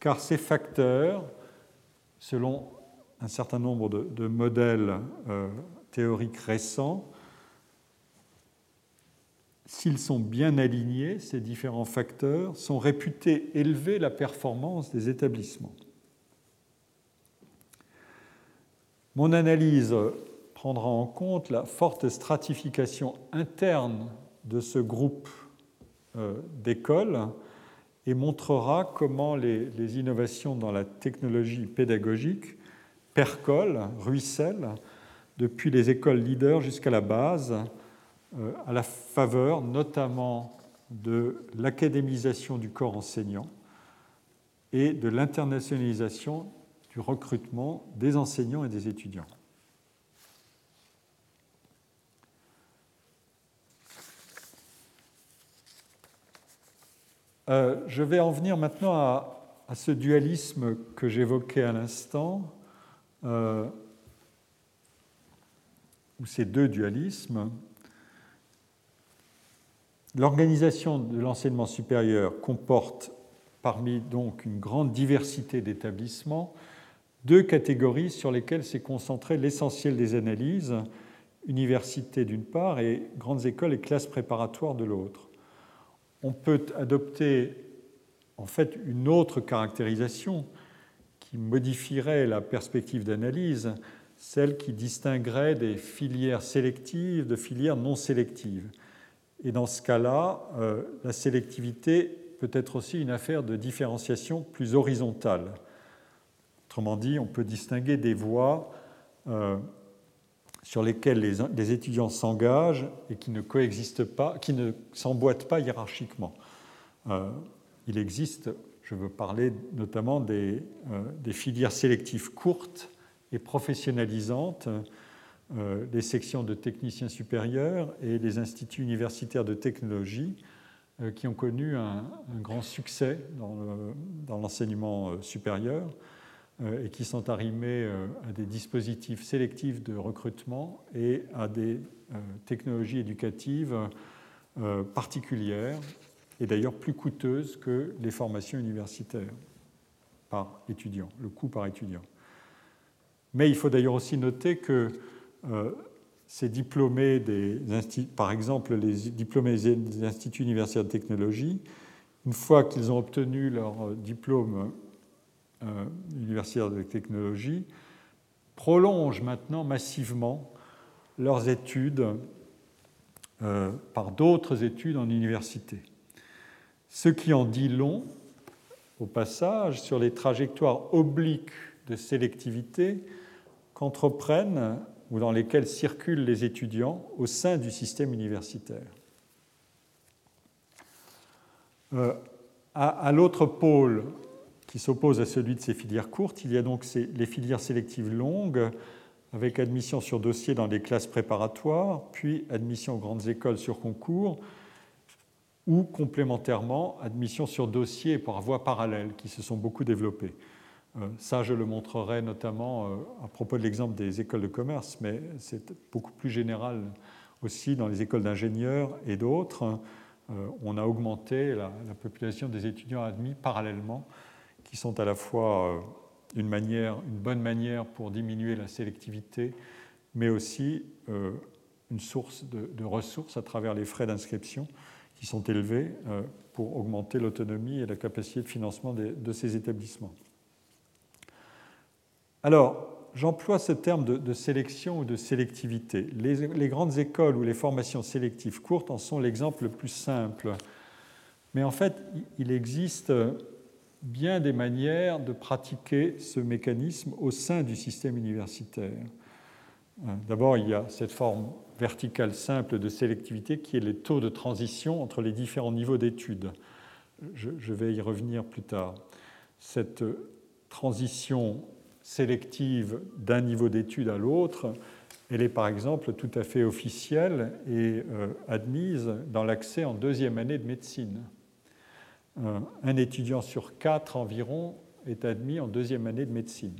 Car ces facteurs selon un certain nombre de, modèles euh, théoriques récents, s'ils sont bien alignés, ces différents facteurs sont réputés élever la performance des établissements. Mon analyse prendra en compte la forte stratification interne de ce groupe euh, d'écoles et montrera comment les, innovations dans la technologie pédagogique percolent, ruissellent, depuis les écoles leaders jusqu'à la base, euh, à la faveur notamment de l'académisation du corps enseignant et de l'internationalisation du recrutement des enseignants et des étudiants. Euh, je vais en venir maintenant à, ce dualisme que j'évoquais à l'instant, euh, ou ces deux dualismes. L'organisation de l'enseignement supérieur comporte parmi donc une grande diversité d'établissements deux catégories sur lesquelles s'est concentré l'essentiel des analyses, universités d'une part et grandes écoles et classes préparatoires de l'autre on peut adopter en fait une autre caractérisation qui modifierait la perspective d'analyse, celle qui distinguerait des filières sélectives de filières non sélectives. Et dans ce cas-là, euh, la sélectivité peut être aussi une affaire de différenciation plus horizontale. Autrement dit, on peut distinguer des voies euh, sur lesquels les, étudiants s'engagent et qui ne coexistent pas, qui ne s'emboîtent pas hiérarchiquement. Euh, il existe, je veux parler notamment des, euh, filières sélectives courtes et professionnalisantes, euh, les sections de techniciens supérieurs et les instituts universitaires de technologie qui ont connu un, grand succès dans l'enseignement supérieur euh, et qui sont arrimés euh, à des dispositifs sélectifs de recrutement et à des euh, technologies éducatives particulières et d'ailleurs plus coûteuses que les formations universitaires par étudiant, le coût par étudiant. Mais il faut d'ailleurs aussi noter que ces diplômés des par exemple les diplômés des instituts universitaires de technologie, une fois qu'ils ont obtenu leur diplôme euh, universitaires de technologie prolongent maintenant massivement leurs études euh, par d'autres études en université. Ce qui en dit long, au passage, sur les trajectoires obliques de sélectivité qu'entreprennent ou dans lesquelles circulent les étudiants au sein du système universitaire. Euh, à l'autre pôle qui s'oppose à celui de ces filières courtes. Il y a donc les filières sélectives longues, avec admission sur dossier dans les classes préparatoires, puis admission aux grandes écoles sur concours, ou complémentairement admission sur dossier par voie parallèle, qui se sont beaucoup développées. Euh, ça, je le montrerai notamment euh, à propos de l'exemple des écoles de commerce, mais c'est beaucoup plus général aussi dans les écoles d'ingénieurs et d'autres. Euh, on a augmenté la, population des étudiants admis parallèlement qui sont à la fois euh, une, manière, une bonne manière pour diminuer la sélectivité, mais aussi euh, une source de, ressources à travers les frais d'inscription qui sont élevés euh, pour augmenter l'autonomie et la capacité de financement de, ces établissements. Alors, j'emploie ce terme de, sélection ou de sélectivité. Les, les, grandes écoles ou les formations sélectives courtes en sont l'exemple le plus simple. Mais en fait, il existe bien des manières de pratiquer ce mécanisme au sein du système universitaire. Euh, d'abord, il y a cette forme verticale simple de sélectivité qui est les taux de transition entre les différents niveaux d'études. Je, vais y revenir plus tard. Cette transition sélective d'un niveau d'études à l'autre, elle est par exemple tout à fait officielle et euh, admise dans l'accès en deuxième année de médecine un étudiant sur quatre environ est admis en deuxième année de médecine.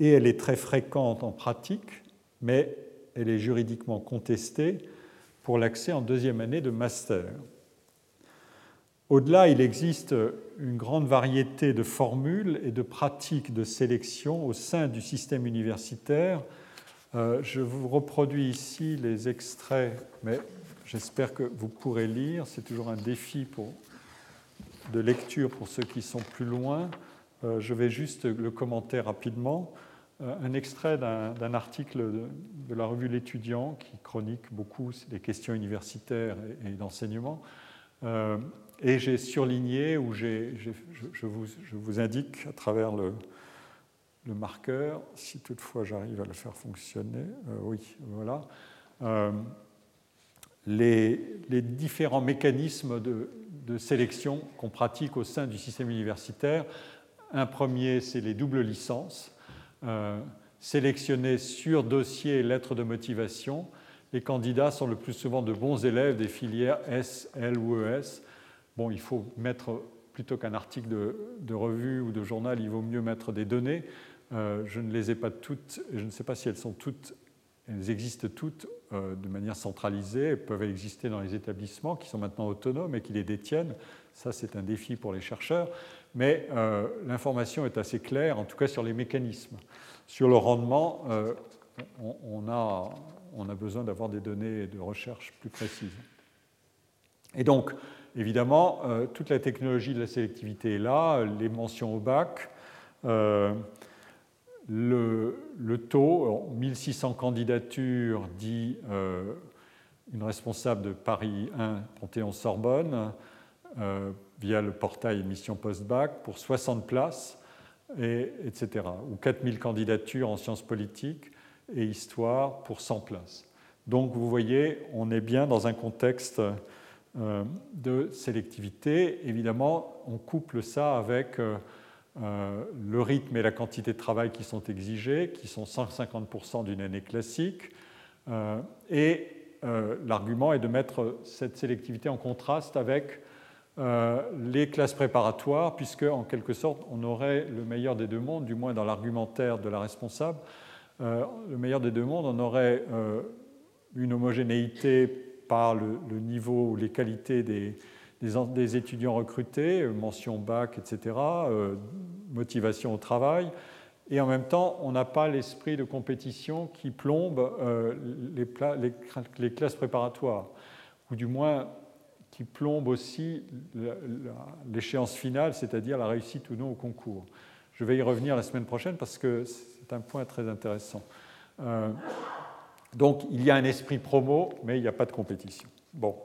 Et elle est très fréquente en pratique, mais elle est juridiquement contestée pour l'accès en deuxième année de master. Au-delà, il existe une grande variété de formules et de pratiques de sélection au sein du système universitaire. Euh, je vous reproduis ici les extraits, mais j'espère que vous pourrez lire. C'est toujours un défi pour, de lecture pour ceux qui sont plus loin. Euh, je vais juste le commenter rapidement. Euh, un extrait d'un article de, la revue L'étudiant qui chronique beaucoup les questions universitaires et, d'enseignement. Euh, et j'ai surligné, ou je, vous, indique à travers le marqueur, si toutefois j'arrive à le faire fonctionner, oui, voilà, les, différents mécanismes de, sélection qu'on pratique au sein du système universitaire. Un premier, c'est les doubles licences. Euh, sur dossier et lettres de motivation. Les candidats sont le plus souvent de bons élèves des filières S, L ou ES. Bon, il faut mettre, plutôt qu'un article de, revue ou de journal, il vaut mieux mettre des données. Euh, je ne les ai pas toutes, je ne sais pas si elles sont toutes, elles existent toutes euh, de manière centralisée, peuvent exister dans les établissements qui sont maintenant autonomes et qui les détiennent. Ça, c'est un défi pour les chercheurs mais euh, l'information est assez claire, en tout cas sur les mécanismes. Sur le rendement, euh, on, a, on, a, besoin d'avoir des données de recherche plus précises. Et donc, évidemment, toute la technologie de la sélectivité est là, les mentions au bac, le, taux, 1600 candidatures, dit une responsable de Paris 1, Panthéon-Sorbonne, via le portail émission post-bac pour 60 places, et, etc. Ou 4000 candidatures en sciences politiques et histoire pour 100 places. Donc vous voyez, on est bien dans un contexte euh, de sélectivité. Évidemment, on couple ça avec euh, euh, le rythme et la quantité de travail qui sont exigés, qui sont 150% d'une année classique. et l'argument est de mettre cette sélectivité en contraste avec euh, les classes préparatoires, puisque en quelque sorte on aurait le meilleur des deux mondes, du moins dans l'argumentaire de la responsable, euh, le meilleur des deux mondes, on aurait euh, une homogénéité par le, niveau ou les qualités des, étudiants recrutés, mention bac, etc., motivation au travail, et en même temps on n'a pas l'esprit de compétition qui plombe les, les, les classes préparatoires, ou du moins qui plombe aussi l'échéance finale, c'est-à-dire la réussite ou non au concours. Je vais y revenir la semaine prochaine parce que c'est un point très intéressant. Euh, donc il y a un esprit promo, mais il n'y a pas de compétition. Bon.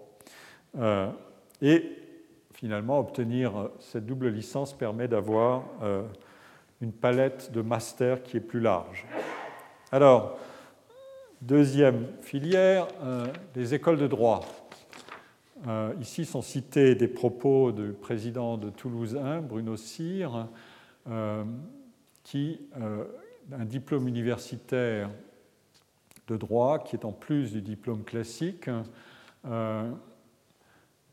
Euh, et finalement, obtenir cette double licence permet d'avoir euh, une palette de masters qui est plus large. Alors, deuxième filière, les écoles de droit. Euh, ici sont cités des propos du président de Toulouse 1, Bruno Cyr, euh, qui euh, un diplôme universitaire de droit qui est en plus du diplôme classique.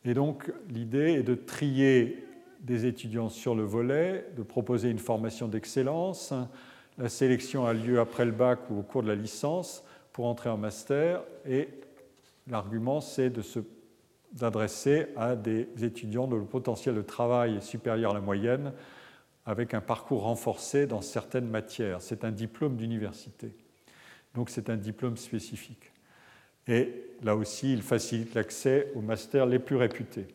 Et donc l'idée est de trier des étudiants sur le volet, de proposer une formation d'excellence. La sélection a lieu après le bac ou au cours de la licence pour entrer en master et l'argument c'est d'adresser à des étudiants dont le potentiel de travail est supérieur à la moyenne, avec un parcours renforcé dans certaines matières. C'est un diplôme d'université. Donc c'est un diplôme spécifique. Et là aussi, il facilite l'accès aux masters les plus réputés.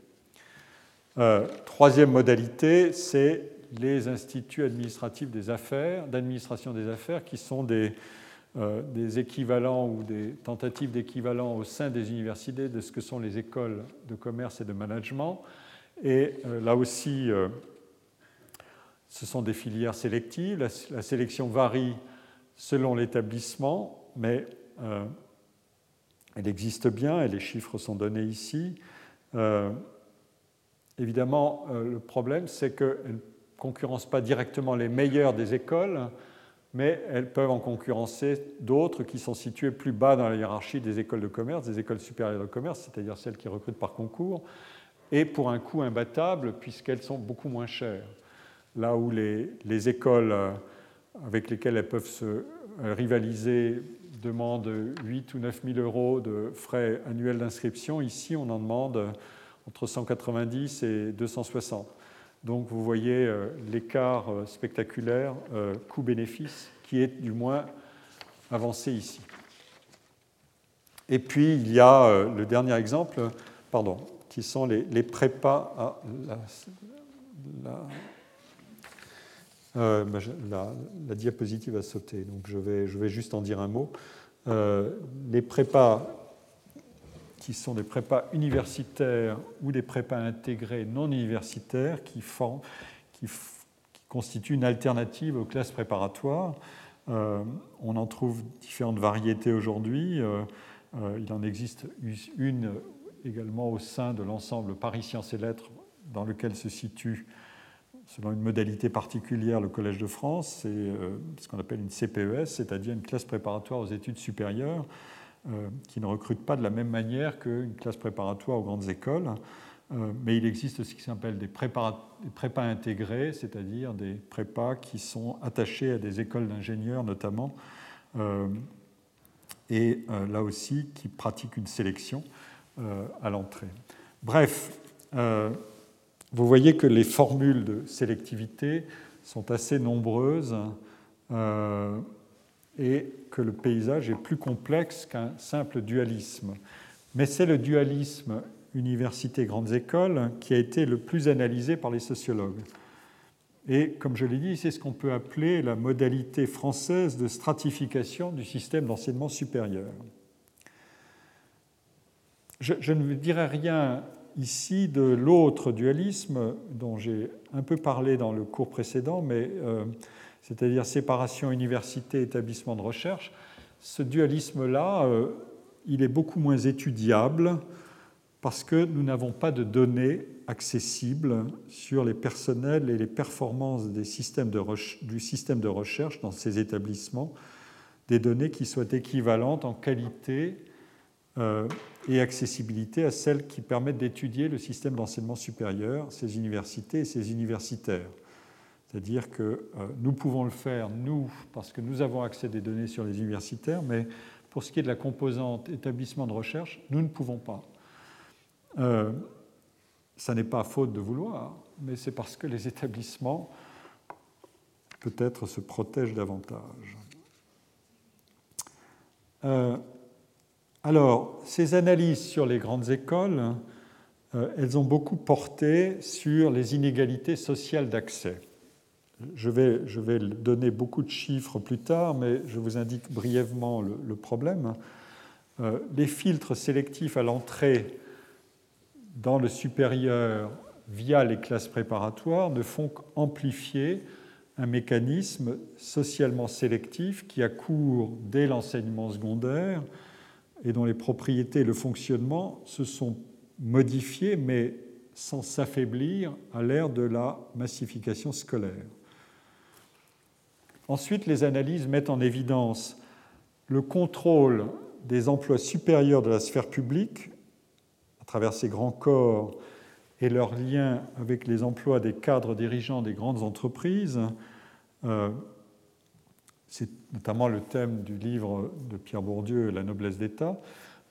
Euh, troisième modalité, c'est les instituts administratifs des affaires, d'administration des affaires, qui sont des, euh, des équivalents ou des tentatives d'équivalent au sein des universités de ce que sont les écoles de commerce et de management. Et euh, là aussi, ce sont des filières sélectives. La, sélection varie selon l'établissement, mais elle existe bien et les chiffres sont donnés ici. évidemment, le problème, c'est qu'elle ne concurrence pas directement les meilleurs des écoles, mais elles peuvent en concurrencer d'autres qui sont situées plus bas dans la hiérarchie des écoles de commerce, des écoles supérieures de commerce, c'est-à-dire celles qui recrutent par concours, et pour un coût imbattable puisqu'elles sont beaucoup moins chères. Là où les, les écoles euh, avec lesquelles elles peuvent se euh, rivaliser demandent 8 ou 9 000 euros de frais annuels d'inscription, ici on en demande entre 190 et 260. Donc vous voyez euh, l'écart euh, spectaculaire euh, coût-bénéfice qui est du moins avancé ici. Et puis, il y a le dernier exemple, pardon, qui sont les, prépas. à bah, la, diapositive a sauté, donc je vais, juste en dire un mot. les prépas qui sont des prépas universitaires ou des prépas intégrés non universitaires qui, qui, constituent une alternative aux classes préparatoires. Euh, on en trouve différentes variétés aujourd'hui. Euh, euh, il en existe une également au sein de l'ensemble Paris Sciences et Lettres, dans lequel se situe, selon une modalité particulière, le Collège de France. C'est ce qu'on appelle une CPES, c'est-à-dire une classe préparatoire aux études supérieures. Euh, qui ne recrutent pas de la même manière qu'une classe préparatoire aux grandes écoles. Euh, mais il existe ce qui s'appelle des, prépas intégrés, c'est-à-dire des prépas qui sont attachés à des écoles d'ingénieurs notamment, euh, et là aussi qui pratiquent une sélection à l'entrée. Bref, vous voyez que les formules de sélectivité sont assez nombreuses et que le paysage est plus complexe qu'un simple dualisme. Mais c'est le dualisme université-grandes écoles qui a été le plus analysé par les sociologues. Et comme je l'ai dit, c'est ce qu'on peut appeler la modalité française de stratification du système d'enseignement supérieur. Je, ne dirai rien ici de l'autre dualisme dont j'ai un peu parlé dans le cours précédent, mais euh, c'est-à-dire séparation université-établissement de recherche, ce dualisme-là, euh, il est beaucoup moins étudiable parce que nous n'avons pas de données accessibles sur les personnels et les performances du système de recherche dans ces établissements, des données qui soient équivalentes en qualité euh, et accessibilité à celles qui permettent d'étudier le système d'enseignement supérieur, ces universités et ces universitaires. C'est-à-dire que euh, nous pouvons le faire, nous, parce que nous avons accès des données sur les universitaires, mais pour ce qui est de la composante établissement de recherche, nous ne pouvons pas. Euh, ça n'est pas faute de vouloir, mais c'est parce que les établissements peut-être se protègent davantage. Euh, alors, ces analyses sur les grandes écoles, elles ont beaucoup porté sur les inégalités sociales d'accès. Je vais, je vais, donner beaucoup de chiffres plus tard, mais je vous indique brièvement le, problème. Euh, les filtres sélectifs à l'entrée dans le supérieur via les classes préparatoires ne font qu'amplifier un mécanisme socialement sélectif qui a cours dès l'enseignement secondaire et dont les propriétés et le fonctionnement se sont modifiés, mais sans s'affaiblir à l'ère de la massification scolaire. Ensuite, les analyses mettent en évidence le contrôle des emplois supérieurs de la sphère publique à travers ces grands corps et leur lien avec les emplois des cadres dirigeants des grandes entreprises. Euh, c'est notamment le thème du livre de Pierre Bourdieu, La noblesse d'État,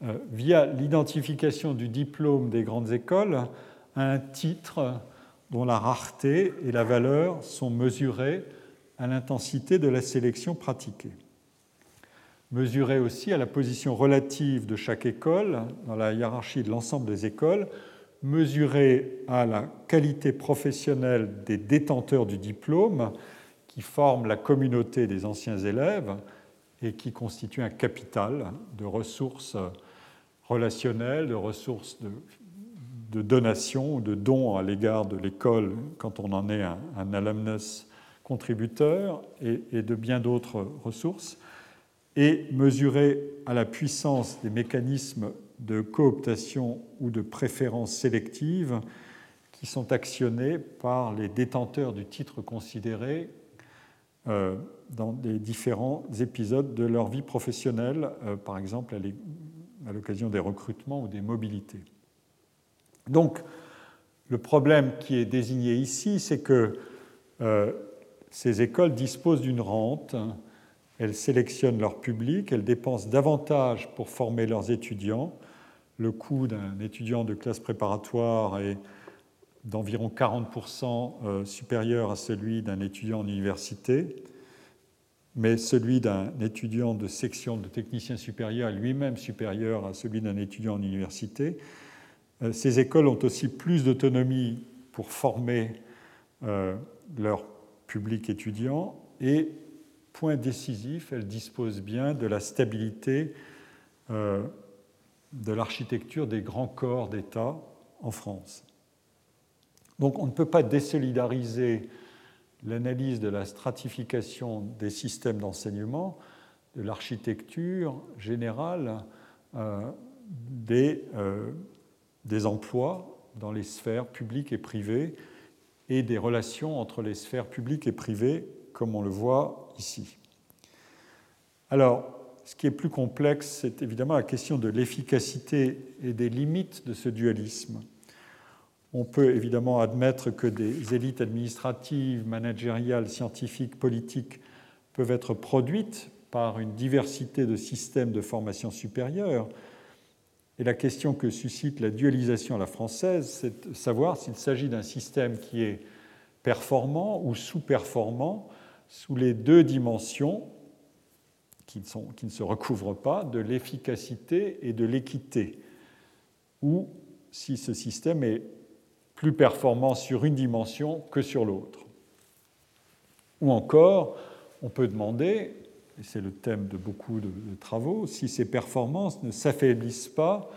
euh, via l'identification du diplôme des grandes écoles à un titre dont la rareté et la valeur sont mesurées à l'intensité de la sélection pratiquée. Mesurer aussi à la position relative de chaque école dans la hiérarchie de l'ensemble des écoles, mesurer à la qualité professionnelle des détenteurs du diplôme qui forment la communauté des anciens élèves et qui constituent un capital de ressources relationnelles, de ressources de, de donation, de dons à l'égard de l'école quand on en est un, alumnus contributeurs et, de bien d'autres ressources, et mesurer à la puissance des mécanismes de cooptation ou de préférence sélective qui sont actionnés par les détenteurs du titre considéré euh, dans les différents épisodes de leur vie professionnelle, euh, par exemple à l'occasion des recrutements ou des mobilités. Donc, le problème qui est désigné ici, c'est que euh, ces écoles disposent d'une rente, elles sélectionnent leur public, elles dépensent davantage pour former leurs étudiants. Le coût d'un étudiant de classe préparatoire est d'environ 40% euh, supérieur à celui d'un étudiant en université. mais celui d'un étudiant de section de technicien supérieur lui-même supérieur à celui d'un étudiant en université. Euh, ces écoles ont aussi plus d'autonomie pour former euh, leur public étudiant et, point décisif, elles disposent bien de la stabilité de l'architecture des grands corps d'État en France. Donc on ne peut pas désolidariser l'analyse de la stratification des systèmes d'enseignement de l'architecture générale euh, euh, des emplois dans les sphères publiques et privées et des relations entre les sphères publiques et privées, comme on le voit ici. Alors, ce qui est plus complexe, c'est évidemment la question de l'efficacité et des limites de ce dualisme. On peut évidemment admettre que des élites administratives, managériales, scientifiques, politiques peuvent être produites par une diversité de systèmes de formation supérieure. Et la question que suscite la dualisation à la française, c'est de savoir s'il s'agit d'un système qui est performant ou sous-performant sous les deux dimensions qui, qui, ne se recouvrent pas de l'efficacité et de l'équité, ou si ce système est plus performant sur une dimension que sur l'autre. Ou encore, on peut demander, et c'est le thème de beaucoup de, travaux, si ces performances ne s'affaiblissent pas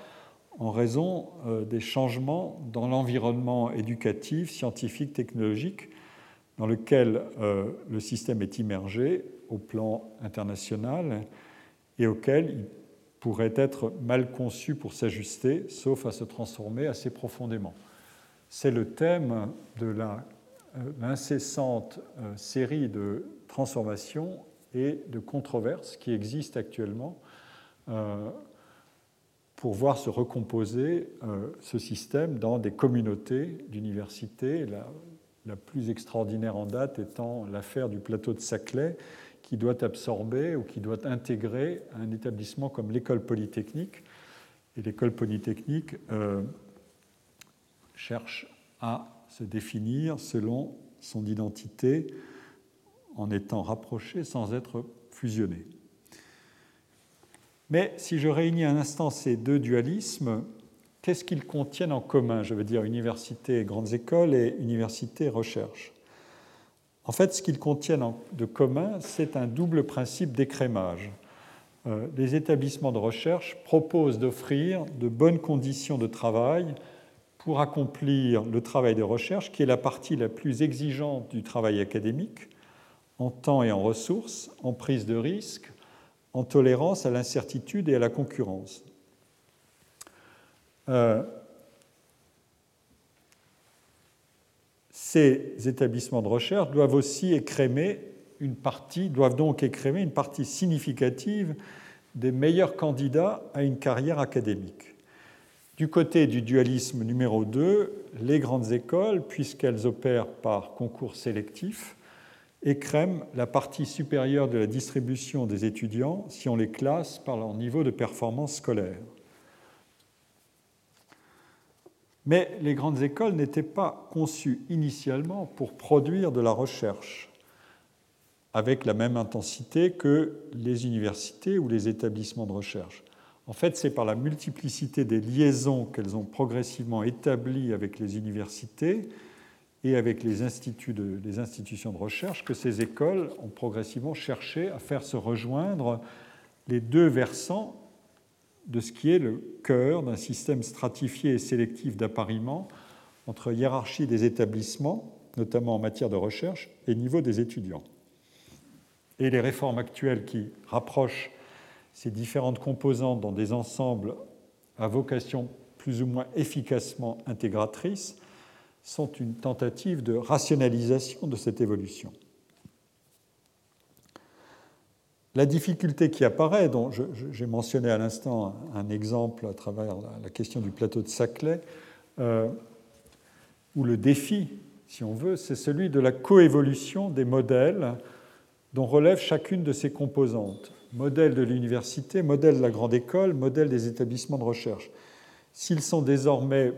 en raison euh, des changements dans l'environnement éducatif, scientifique, technologique dans lequel euh, le système est immergé au plan international et auquel il pourrait être mal conçu pour s'ajuster, sauf à se transformer assez profondément c'est le thème de euh, l'incessante euh, série de transformations et de controverses qui existent actuellement euh, pour voir se recomposer ce système dans des communautés d'universités, la, la, plus extraordinaire en date étant l'affaire du plateau de Saclay, qui doit absorber ou qui doit intégrer un établissement comme l'école polytechnique. Et l'école polytechnique cherche à se définir selon son identité en étant rapproché sans être fusionné. Mais si je réunis un instant ces deux dualismes, qu'est-ce qu'ils contiennent en commun? Je veux dire université et grandes écoles et université et recherche. En fait, ce qu'ils contiennent de commun, c'est un double principe d'écrémage. Euh, les établissements de recherche proposent d'offrir de bonnes conditions de travail pour accomplir le travail de recherche, qui est la partie la plus exigeante du travail académique, en temps et en ressources, en prise de risque, en tolérance à l'incertitude et à la concurrence. Euh, ces établissements de recherche doivent aussi écrémer une partie, doivent donc écrémer une partie significative des meilleurs candidats à une carrière académique. Du côté du dualisme numéro 2, les grandes écoles, puisqu'elles opèrent par concours sélectif, écrèment la partie supérieure de la distribution des étudiants si on les classe par leur niveau de performance scolaire. Mais les grandes écoles n'étaient pas conçues initialement pour produire de la recherche avec la même intensité que les universités ou les établissements de recherche. En fait, c'est par la multiplicité des liaisons qu'elles ont progressivement établies avec les universités et avec les, institutions de recherche que ces écoles ont progressivement cherché à faire se rejoindre les deux versants de ce qui est le cœur d'un système stratifié et sélectif d'appariement entre hiérarchie des établissements, notamment en matière de recherche, et niveau des étudiants. Et les réformes actuelles qui rapprochent ces différentes composantes dans des ensembles à vocation plus ou moins efficacement intégratrice sont une tentative de rationalisation de cette évolution. La difficulté qui apparaît, dont j'ai mentionné à l'instant un exemple à travers la question du plateau de Saclay, euh, ou le défi, si on veut, c'est celui de la coévolution des modèles dont relève chacune de ces composantes modèle de l'université, modèle de la grande école, modèle des établissements de recherche. S'ils sont désormais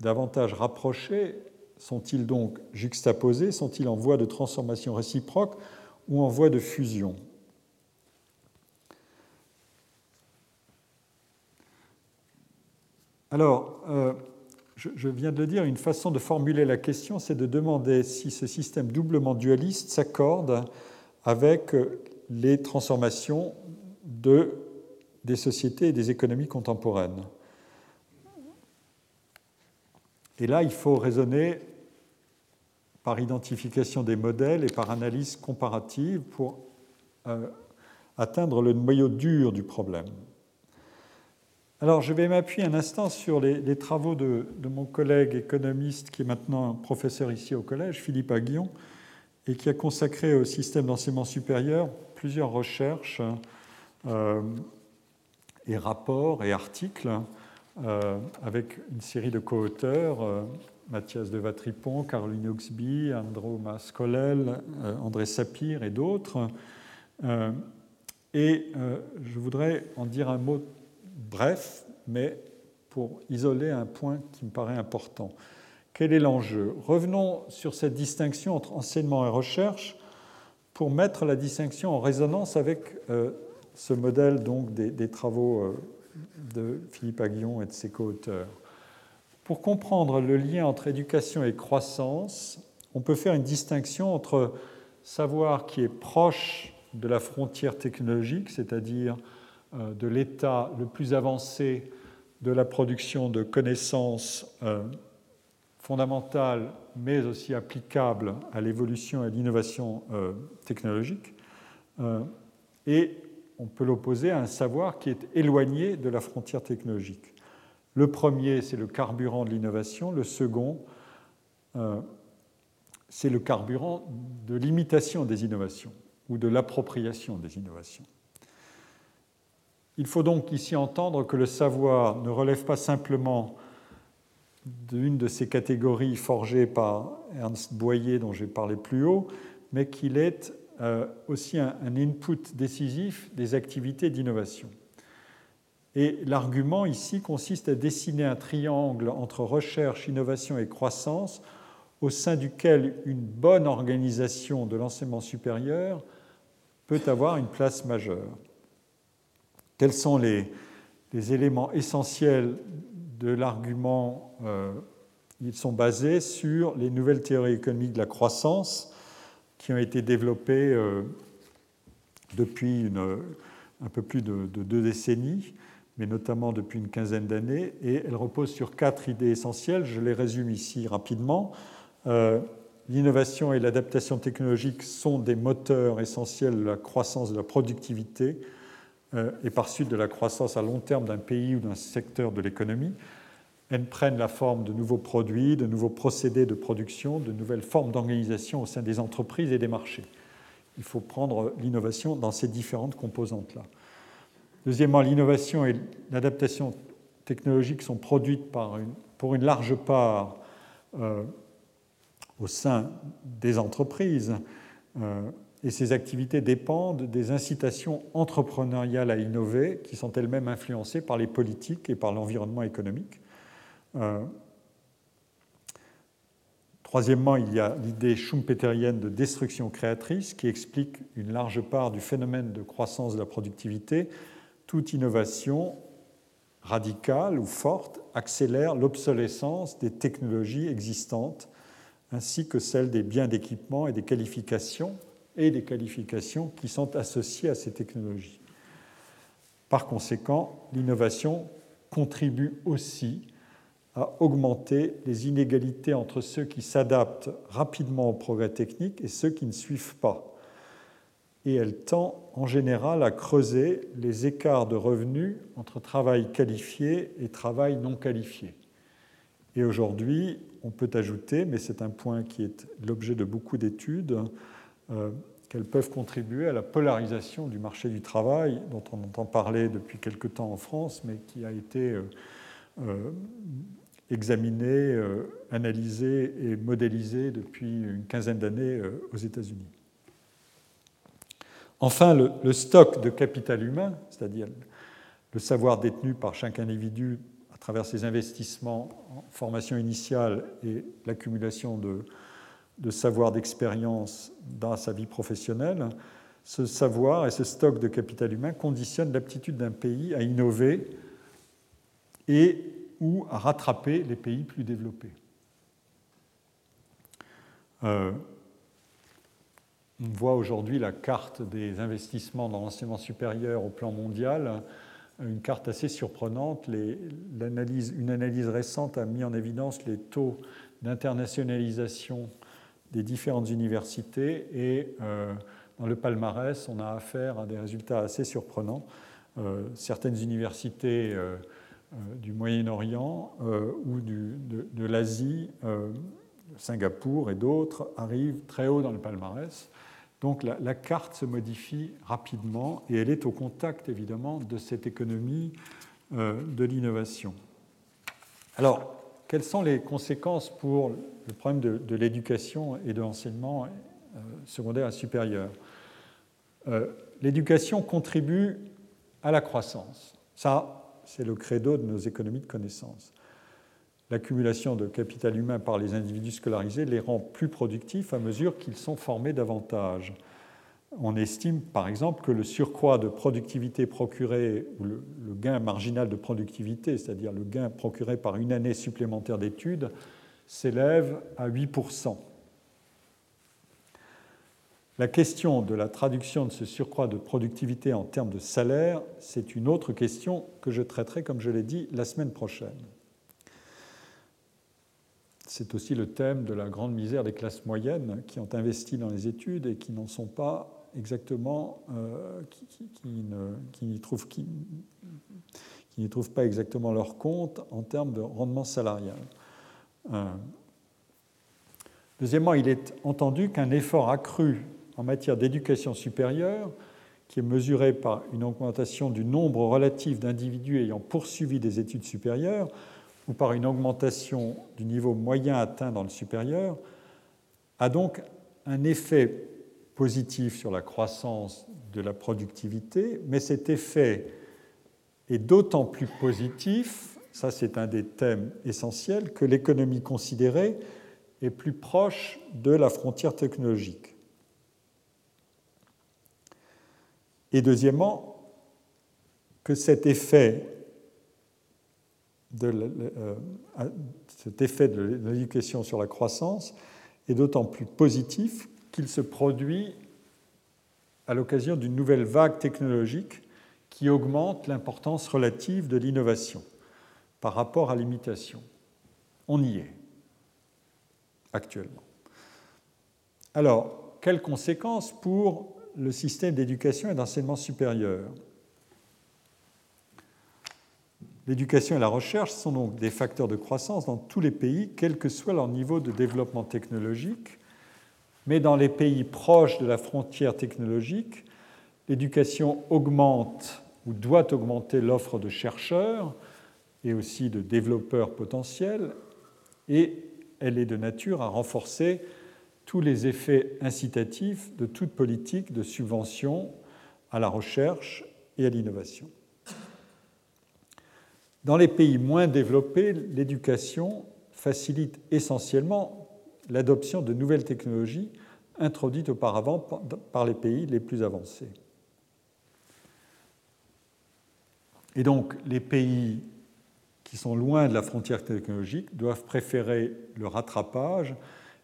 davantage rapprochés, sont-ils donc juxtaposés Sont-ils en voie de transformation réciproque ou en voie de fusion? Alors, euh, je, viens de dire, une façon de formuler la question, c'est de demander si ce système doublement dualiste s'accorde avec les transformations de, des sociétés et des économies contemporaines. Et là, il faut raisonner par identification des modèles et par analyse comparative pour euh, atteindre le noyau dur du problème. Alors, je vais m'appuyer un instant sur les, travaux de, mon collègue économiste qui est maintenant professeur ici au collège, Philippe Aguillon, et qui a consacré au système d'enseignement supérieur plusieurs recherches euh, et rapports et articles euh, avec une série de co-auteurs, euh, Mathias de Vatripon, Caroline Oxby, Andro Mascolel, André Sapir et d'autres. et je voudrais en dire un mot bref, mais pour isoler un point qui me paraît important. Quel est l'enjeu? Revenons sur cette distinction entre enseignement et recherche pour mettre la distinction en résonance avec euh, ce modèle donc, des, travaux euh, de Philippe Aguillon et de ses co-auteurs. Pour comprendre le lien entre éducation et croissance, on peut faire une distinction entre savoir qui est proche de la frontière technologique, c'est-à-dire euh, de l'état le plus avancé de la production de connaissances euh, fondamentales, mais aussi applicables à l'évolution et à l'innovation euh, technologique. Et on peut l'opposer à un savoir qui est éloigné de la frontière technologique. Le premier, c'est le carburant de l'innovation. Le second, c'est le carburant de l'imitation des innovations ou de l'appropriation des innovations. Il faut donc ici entendre que le savoir ne relève pas simplement d'une de ces catégories forgées par Ernst Boyer dont j'ai parlé plus haut, mais qu'il est euh, aussi un, input décisif des activités d'innovation. Et l'argument ici consiste à dessiner un triangle entre recherche, innovation et croissance au sein duquel une bonne organisation de l'enseignement supérieur peut avoir une place majeure. Quels sont les, éléments essentiels de l'argument euh, Ils sont basés sur les nouvelles théories économiques de la croissance qui ont été développées euh, depuis un peu plus de, deux décennies, mais notamment depuis une quinzaine d'années, et elles reposent sur quatre idées essentielles. Je les résume ici rapidement. Euh, l'innovation et l'adaptation technologique sont des moteurs essentiels de la croissance de la productivité et par suite de la croissance à long terme d'un pays ou d'un secteur de l'économie, elles prennent la forme de nouveaux produits, de nouveaux procédés de production, de nouvelles formes d'organisation au sein des entreprises et des marchés. Il faut prendre l'innovation dans ces différentes composantes-là. Deuxièmement, l'innovation et l'adaptation technologique sont produites par une, pour une large part euh, au sein des entreprises. Euh, et ces activités dépendent des incitations entrepreneuriales à innover qui sont elles-mêmes influencées par les politiques et par l'environnement économique. Euh, troisièmement, il y a l'idée schumpeterienne de destruction créatrice qui explique une large part du phénomène de croissance de la productivité. Toute innovation radicale ou forte accélère l'obsolescence des technologies existantes ainsi que celle des biens d'équipement et des qualifications et des qualifications qui sont associées à ces technologies. Par conséquent, l'innovation contribue aussi à augmenter les inégalités entre ceux qui s'adaptent rapidement au progrès technique et ceux qui ne suivent pas. Et elle tend en général à creuser les écarts de revenus entre travail qualifié et travail non qualifié. Et aujourd'hui, on peut ajouter, mais c'est un point qui est l'objet de beaucoup d'études, qu'elles peuvent contribuer à la polarisation du marché du travail, dont on entend parler depuis quelque temps en France, mais qui a été euh, euh, examiné, analysé et modélisé depuis une quinzaine d'années aux États-Unis. Enfin, le, le, stock de capital humain, c'est-à-dire le savoir détenu par chaque individu à travers ses investissements en formation initiale et l'accumulation de de savoir d'expérience dans sa vie professionnelle, ce savoir et ce stock de capital humain conditionnent l'aptitude d'un pays à innover et ou à rattraper les pays plus développés. Euh, on voit aujourd'hui la carte des investissements dans l'enseignement supérieur au plan mondial, une carte assez surprenante. une analyse récente a mis en évidence les taux d'internationalisation des différentes universités et euh, dans le palmarès, on a affaire à des résultats assez surprenants. Euh, certaines universités euh, du Moyen-Orient ou de, l'Asie, Singapour et d'autres, arrivent très haut dans le palmarès. Donc la, carte se modifie rapidement et elle est au contact évidemment de cette économie de l'innovation. Alors, quelles sont les conséquences pour le problème de, l'éducation et de l'enseignement euh, secondaire et supérieur euh, L'éducation contribue à la croissance. Ça, c'est le credo de nos économies de connaissances l'accumulation de capital humain par les individus scolarisés les rend plus productifs à mesure qu'ils sont formés davantage. On estime par exemple que le surcroît de productivité procuré, ou le, gain marginal de productivité, c'est-à-dire le gain procuré par une année supplémentaire d'études, s'élève à 8%. La question de la traduction de ce surcroît de productivité en termes de salaire, c'est une autre question que je traiterai, comme je l'ai dit, la semaine prochaine c'est aussi le thème de la grande misère des classes moyennes qui ont investi dans les études et qui n'en sont pas exactement, euh, qui, n'y trouvent, trouvent, pas exactement leur compte en termes de rendement salarial. Euh, deuxièmement, il est entendu qu'un effort accru en matière d'éducation supérieure, qui est mesuré par une augmentation du nombre relatif d'individus ayant poursuivi des études supérieures, ou par une augmentation du niveau moyen atteint dans le supérieur, a donc un effet positif sur la croissance de la productivité, mais cet effet est d'autant plus positif, ça c'est un des thèmes essentiels, que l'économie considérée est plus proche de la frontière technologique. Et deuxièmement, que cet effet de, euh, cet effet de l'éducation sur la croissance est d'autant plus positif qu'il se produit à l'occasion d'une nouvelle vague technologique qui augmente l'importance relative de l'innovation par rapport à l'imitation. On y est actuellement. Alors, quelles conséquences pour le système d'éducation et d'enseignement supérieur? L'éducation et la recherche sont donc des facteurs de croissance dans tous les pays, quel que soit leur niveau de développement technologique. Mais dans les pays proches de la frontière technologique, l'éducation augmente ou doit augmenter l'offre de chercheurs et aussi de développeurs potentiels, et elle est de nature à renforcer tous les effets incitatifs de toute politique de subvention à la recherche et à l'innovation. Dans les pays moins développés, l'éducation facilite essentiellement l'adoption de nouvelles technologies introduites auparavant par les pays les plus avancés. Et donc les pays qui sont loin de la frontière technologique doivent préférer le rattrapage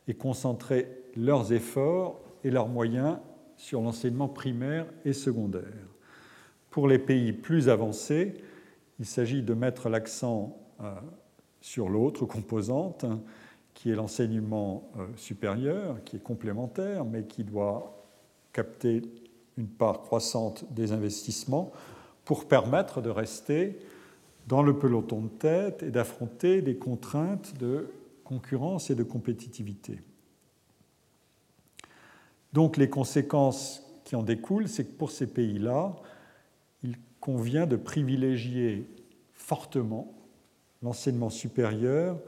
et concentrer leurs efforts et leurs moyens sur l'enseignement primaire et secondaire. Pour les pays plus avancés, il s'agit de mettre l'accent euh, sur l'autre composante, qui est l'enseignement euh, supérieur, qui est complémentaire, mais qui doit capter une part croissante des investissements pour permettre de rester dans le peloton de tête et d'affronter des contraintes de concurrence et de compétitivité. Donc les conséquences qui en découlent, c'est que pour ces pays-là, convient de privilégier fortement l'enseignement supérieur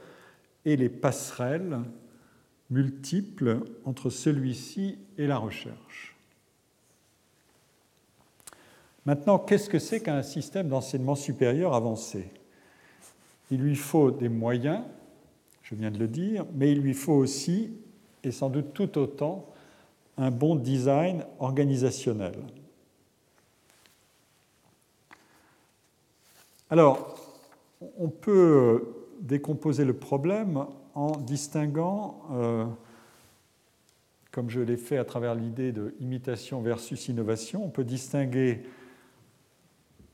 et les passerelles multiples entre celui-ci et la recherche. Maintenant, qu'est-ce que c'est qu'un système d'enseignement supérieur avancé? Il lui faut des moyens, je viens de le dire, mais il lui faut aussi et sans doute tout autant un bon design organisationnel. Alors, on peut décomposer le problème en distinguant, euh, comme je l'ai fait à travers l'idée de imitation versus innovation, on peut distinguer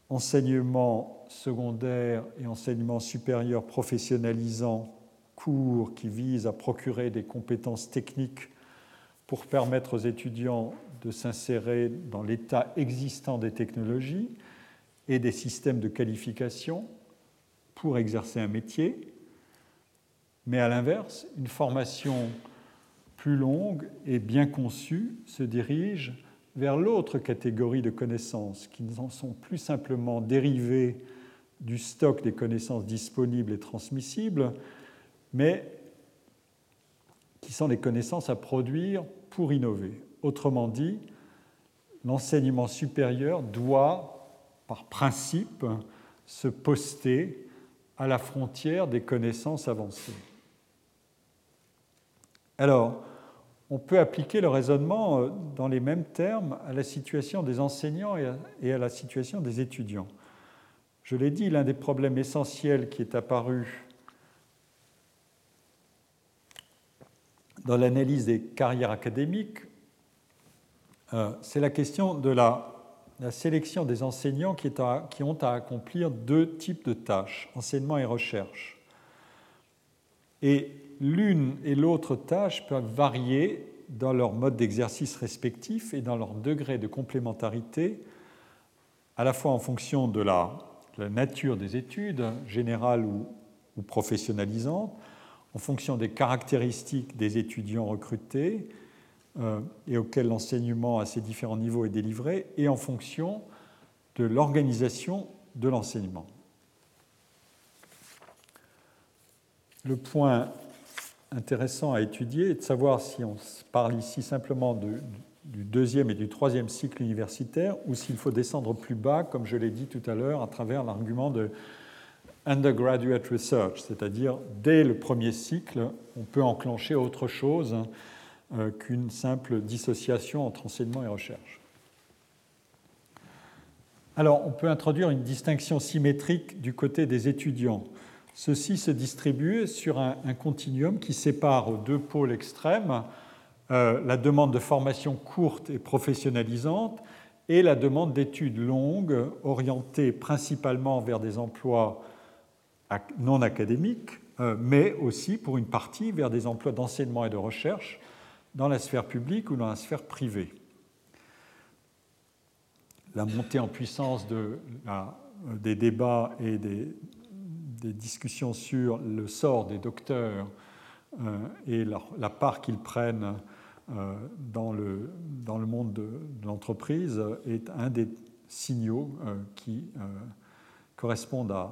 enseignement secondaire et enseignement supérieur professionnalisant cours qui visent à procurer des compétences techniques pour permettre aux étudiants de s'insérer dans l'état existant des technologies et des systèmes de qualification pour exercer un métier, mais à l'inverse, une formation plus longue et bien conçue se dirige vers l'autre catégorie de connaissances qui ne sont plus simplement dérivées du stock des connaissances disponibles et transmissibles, mais qui sont les connaissances à produire pour innover. Autrement dit, l'enseignement supérieur doit, par principe, se poster à la frontière des connaissances avancées. Alors, on peut appliquer le raisonnement euh, dans les mêmes termes à la situation des enseignants et à la situation des étudiants. Je l'ai dit, l'un des problèmes essentiels qui est apparu dans l'analyse des carrières académiques, euh, c'est la question de la la sélection des enseignants qui, ont à accomplir deux types de tâches, enseignement et recherche. Et l'une et l'autre tâche peuvent varier dans leur mode d'exercice respectif et dans leur degré de complémentarité, à la fois en fonction de la, nature des études, générales ou, ou professionnalisantes, en fonction des caractéristiques des étudiants recrutés, et auquel l'enseignement à ces différents niveaux est délivré, et en fonction de l'organisation de l'enseignement. Le point intéressant à étudier est de savoir si on parle ici simplement du deuxième et du troisième cycle universitaire ou s'il faut descendre plus bas, comme je l'ai dit tout à l'heure, à travers l'argument de undergraduate research, c'est-à-dire dès le premier cycle, on peut enclencher autre chose euh, qu'une simple dissociation entre enseignement et recherche. Alors, on peut introduire une distinction symétrique du côté des étudiants. Ceux-ci se distribuent sur un, continuum qui sépare aux deux pôles extrêmes euh, la demande de formation courte et professionnalisante et la demande d'études longues orientées principalement vers des emplois non académiques, euh, mais aussi pour une partie vers des emplois d'enseignement et de recherche dans la sphère publique ou dans la sphère privée. La montée en puissance de des débats et des, discussions sur le sort des docteurs euh, et la, part qu'ils prennent euh, dans, le, dans, le, monde de, l'entreprise est un des signaux euh, qui correspondent à,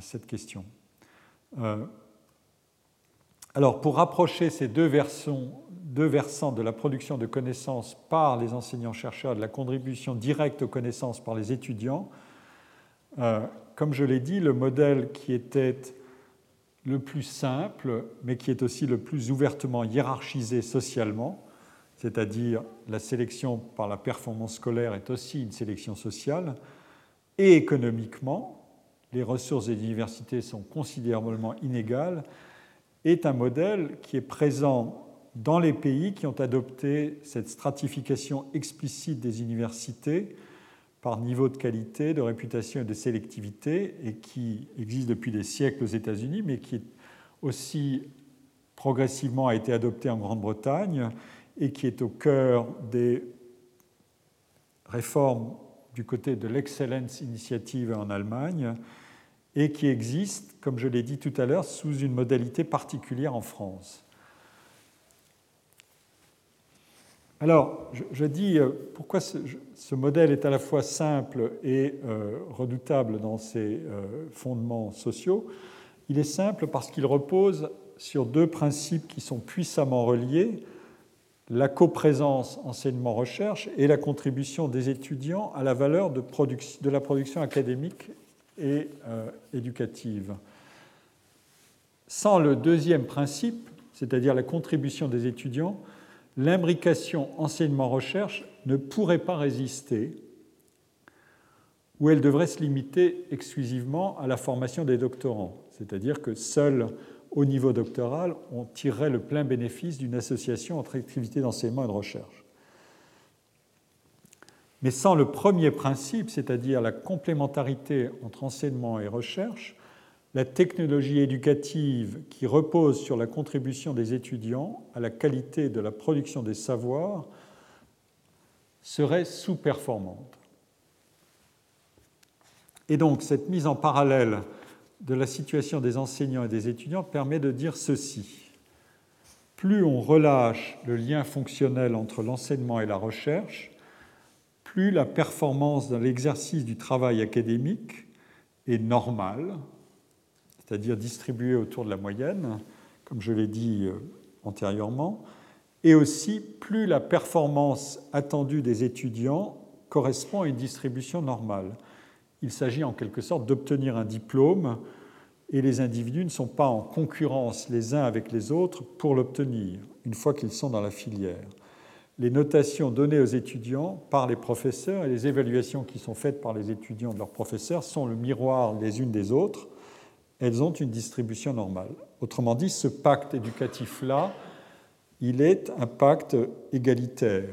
cette question. alors, pour rapprocher ces deux versions deux versants de la production de connaissances par les enseignants-chercheurs, de la contribution directe aux connaissances par les étudiants. Euh, comme je l'ai dit, le modèle qui était le plus simple, mais qui est aussi le plus ouvertement hiérarchisé socialement, c'est-à-dire la sélection par la performance scolaire est aussi une sélection sociale, et économiquement, les ressources des universités sont considérablement inégales, est un modèle qui est présent dans les pays qui ont adopté cette stratification explicite des universités par niveau de qualité, de réputation et de sélectivité, et qui existe depuis des siècles aux États-Unis, mais qui aussi progressivement a été adopté en Grande-Bretagne et qui est au cœur des réformes du côté de l'Excellence Initiative en Allemagne et qui existe, comme je l'ai dit tout à l'heure, sous une modalité particulière en France. Alors, je, dis euh, pourquoi ce, modèle est à la fois simple et euh, redoutable dans ses euh, fondements sociaux? Il est simple parce qu'il repose sur deux principes qui sont puissamment reliés la coprésence enseignement-recherche et la contribution des étudiants à la valeur de, de la production académique et éducative. Sans le deuxième principe, c'est-à-dire la contribution des étudiants, l'imbrication enseignement-recherche ne pourrait pas résister ou elle devrait se limiter exclusivement à la formation des doctorants, c'est-à-dire que seul au niveau doctoral, on tirerait le plein bénéfice d'une association entre activités d'enseignement et de recherche. Mais sans le premier principe, c'est-à-dire la complémentarité entre enseignement et recherche, la technologie éducative qui repose sur la contribution des étudiants à la qualité de la production des savoirs serait sous-performante. Et donc cette mise en parallèle de la situation des enseignants et des étudiants permet de dire ceci. Plus on relâche le lien fonctionnel entre l'enseignement et la recherche, plus la performance dans l'exercice du travail académique est normale, c'est-à-dire distribuée autour de la moyenne, comme je l'ai dit euh, antérieurement, et aussi plus la performance attendue des étudiants correspond à une distribution normale. Il s'agit en quelque sorte d'obtenir un diplôme et les individus ne sont pas en concurrence les uns avec les autres pour l'obtenir, une fois qu'ils sont dans la filière. Les notations données aux étudiants par les professeurs et les évaluations qui sont faites par les étudiants de leurs professeurs sont le miroir les unes des autres. Elles ont une distribution normale. Autrement dit, ce pacte éducatif-là, il est un pacte égalitaire.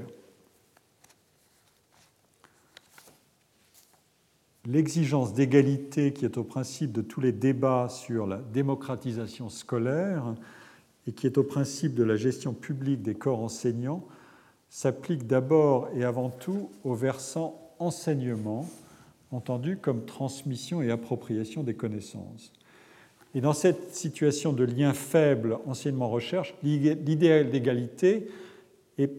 l'exigence d'égalité qui est au principe de tous les débats sur la démocratisation scolaire et qui est au principe de la gestion publique des corps enseignants s'applique d'abord et avant tout au versant enseignement, entendu comme transmission et appropriation des connaissances. Et dans cette situation de lien faible enseignement-recherche, l'idéal d'égalité est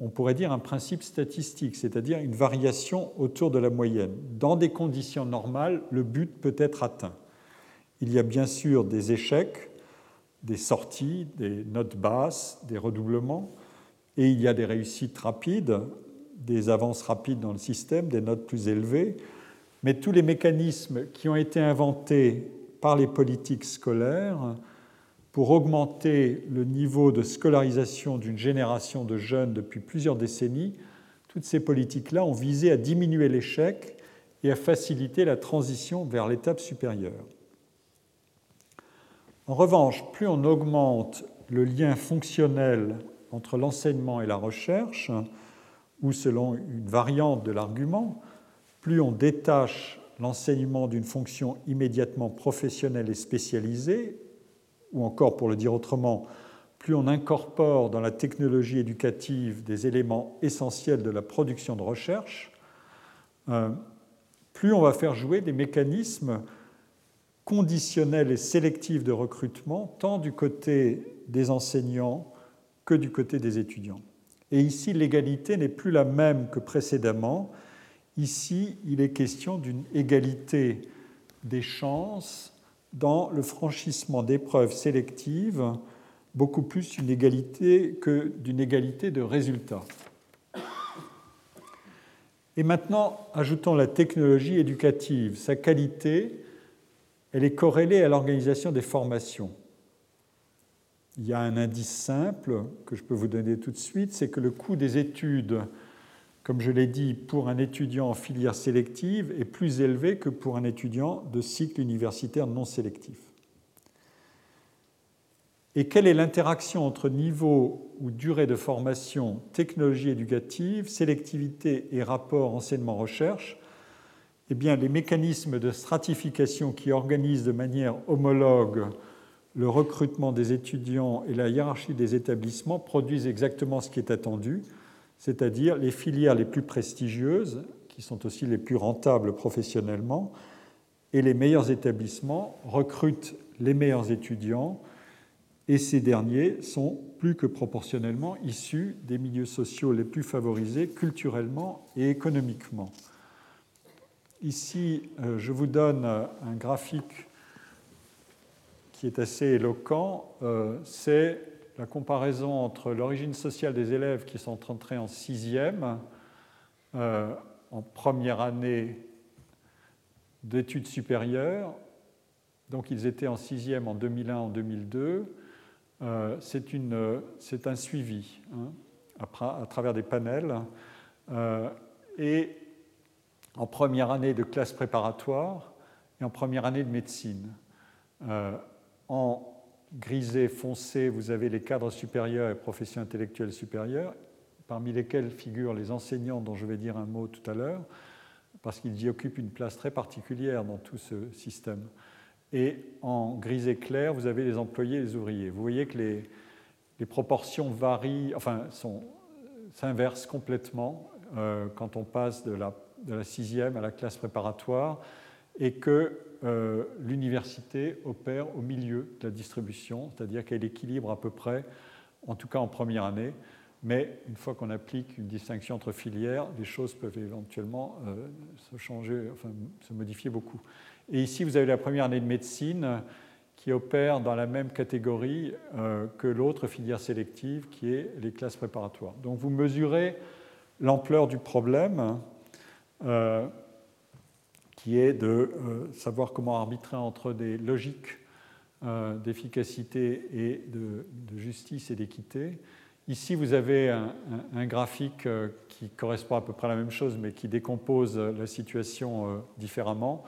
on pourrait dire un principe statistique, c'est-à-dire une variation autour de la moyenne. Dans des conditions normales, le but peut être atteint. Il y a bien sûr des échecs, des sorties, des notes basses, des redoublements, et il y a des réussites rapides, des avances rapides dans le système, des notes plus élevées, mais tous les mécanismes qui ont été inventés par les politiques scolaires pour augmenter le niveau de scolarisation d'une génération de jeunes depuis plusieurs décennies, toutes ces politiques-là ont visé à diminuer l'échec et à faciliter la transition vers l'étape supérieure. En revanche, plus on augmente le lien fonctionnel entre l'enseignement et la recherche, ou selon une variante de l'argument, plus on détache l'enseignement d'une fonction immédiatement professionnelle et spécialisée, ou encore pour le dire autrement, plus on incorpore dans la technologie éducative des éléments essentiels de la production de recherche, euh, plus on va faire jouer des mécanismes conditionnels et sélectifs de recrutement, tant du côté des enseignants que du côté des étudiants. Et ici, l'égalité n'est plus la même que précédemment. Ici, il est question d'une égalité des chances dans le franchissement d'épreuves sélectives beaucoup plus une égalité que d'une égalité de résultats. Et maintenant, ajoutons la technologie éducative. Sa qualité, elle est corrélée à l'organisation des formations. Il y a un indice simple que je peux vous donner tout de suite, c'est que le coût des études comme je l'ai dit, pour un étudiant en filière sélective est plus élevé que pour un étudiant de cycle universitaire non sélectif. Et quelle est l'interaction entre niveau ou durée de formation, technologie éducative, sélectivité et rapport enseignement-recherche? Eh bien, les mécanismes de stratification qui organisent de manière homologue le recrutement des étudiants et la hiérarchie des établissements produisent exactement ce qui est attendu, c'est-à-dire les filières les plus prestigieuses, qui sont aussi les plus rentables professionnellement, et les meilleurs établissements recrutent les meilleurs étudiants, et ces derniers sont plus que proportionnellement issus des milieux sociaux les plus favorisés culturellement et économiquement. Ici, euh, je vous donne un graphique qui est assez éloquent. Euh, c'est la comparaison entre l'origine sociale des élèves qui sont entrés en sixième, euh, en première année d'études supérieures, donc ils étaient en sixième en 2001, en 2002, c'est un suivi hein, à, travers des panels. et en première année de classe préparatoire et en première année de médecine. en grisé foncé, vous avez les cadres supérieurs et professions intellectuelles supérieures, parmi lesquels figurent les enseignants dont je vais dire un mot tout à l'heure, parce qu'ils y occupent une place très particulière dans tout ce système. Et en grisé clair, vous avez les employés et les ouvriers. Vous voyez que les, proportions varient, enfin, s'inversent complètement euh, quand on passe de la, de la sixième à la classe préparatoire et que euh, l'université opère au milieu de la distribution, c'est-à-dire qu'elle équilibre à peu près, en tout cas en première année, mais une fois qu'on applique une distinction entre filières, les choses peuvent éventuellement euh, se changer, enfin se modifier beaucoup. Et ici, vous avez la première année de médecine qui opère dans la même catégorie euh, que l'autre filière sélective qui est les classes préparatoires. Donc vous mesurez l'ampleur du problème qui est de euh, savoir comment arbitrer entre des logiques euh, d'efficacité et de, justice et d'équité. Ici, vous avez un, graphique euh, qui correspond à peu près à la même chose, mais qui décompose la situation différemment.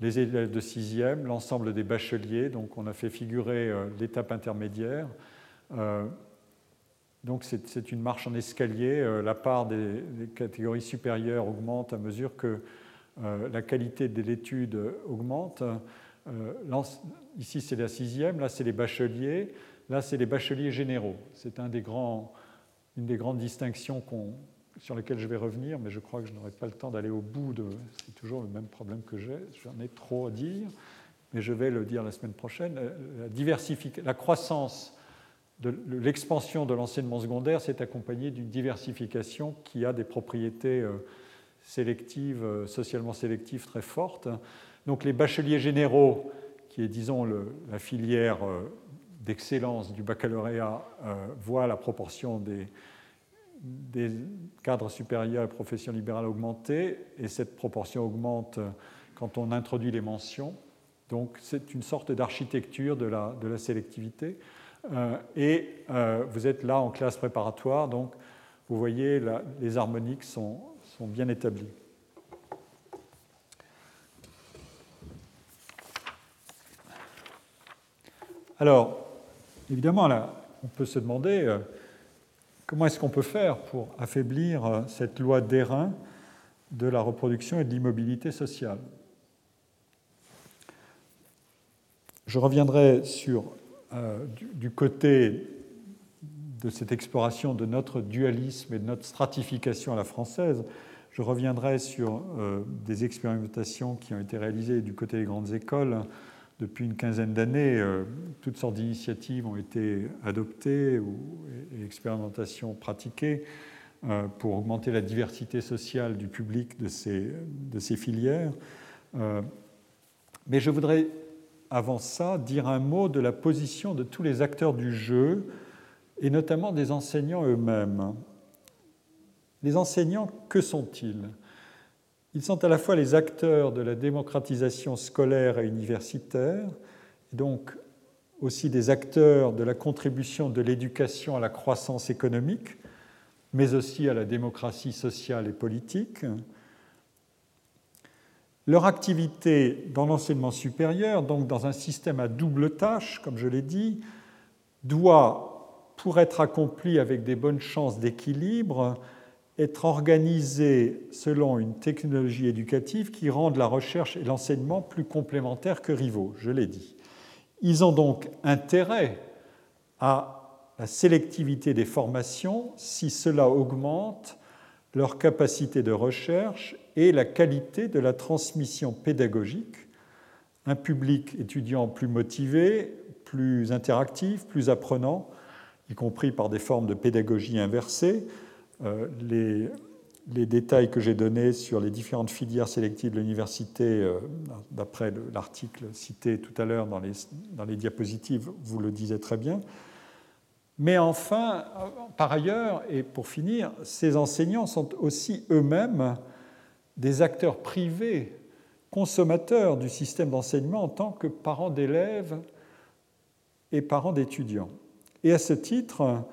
les élèves de sixième, l'ensemble des bacheliers, donc on a fait figurer l'étape intermédiaire. Donc c'est une marche en escalier. La part des, catégories supérieures augmente à mesure que euh, la qualité de l'étude augmente. Euh, ici, c'est la sixième, là, c'est les bacheliers, là, c'est les bacheliers généraux. C'est une des grandes distinctions sur lesquelles je vais revenir, mais je crois que je n'aurai pas le temps d'aller au bout de. C'est toujours le même problème que j'ai, j'en ai trop à dire, mais je vais le dire la semaine prochaine. Euh, la, la croissance l'expansion de l'enseignement secondaire s'est accompagnée d'une diversification qui a des propriétés sélective, euh, socialement sélective très forte. Donc les bacheliers généraux, qui est, disons, la filière euh, d'excellence du baccalauréat, euh, voient la proportion des, cadres supérieurs et professions libérales augmenter, et cette proportion augmente quand on introduit les mentions. Donc c'est une sorte d'architecture de la, sélectivité. Et vous êtes là en classe préparatoire, donc vous voyez les harmoniques sont, bien établis. Alors, évidemment, on peut se demander euh, comment est-ce qu'on peut faire pour affaiblir euh, cette loi d'airain de la reproduction et de l'immobilité sociale? Je reviendrai sur, euh, du, côté de cette exploration de notre dualisme et de notre stratification à la française, je reviendrai sur euh, des expérimentations qui ont été réalisées du côté des grandes écoles depuis une quinzaine d'années. Euh, toutes sortes d'initiatives ont été adoptées ou, et expérimentations pratiquées pour augmenter la diversité sociale du public de ces, de ces filières. mais je voudrais, avant ça, dire un mot de la position de tous les acteurs du jeu et notamment des enseignants eux-mêmes. Les enseignants, que sont-ils? Ils sont à la fois les acteurs de la démocratisation scolaire et universitaire, donc aussi des acteurs de la contribution de l'éducation à la croissance économique, mais aussi à la démocratie sociale et politique. Leur activité dans l'enseignement supérieur, donc dans un système à double tâche, comme je l'ai dit, doit, pour être accomplie avec des bonnes chances d'équilibre, être organisés selon une technologie éducative qui rende la recherche et l'enseignement plus complémentaires que rivaux, je l'ai dit. Ils ont donc intérêt à la sélectivité des formations si cela augmente leur capacité de recherche et la qualité de la transmission pédagogique, un public étudiant plus motivé, plus interactif, plus apprenant, y compris par des formes de pédagogie inversée, euh, les, détails que j'ai donnés sur les différentes filières sélectives de l'université, euh, d'après l'article cité tout à l'heure dans les, dans les diapositives, vous le disiez très bien. Mais enfin, par ailleurs, et pour finir, ces enseignants sont aussi eux-mêmes des acteurs privés, consommateurs du système d'enseignement en tant que parents d'élèves et parents d'étudiants. Et à ce titre,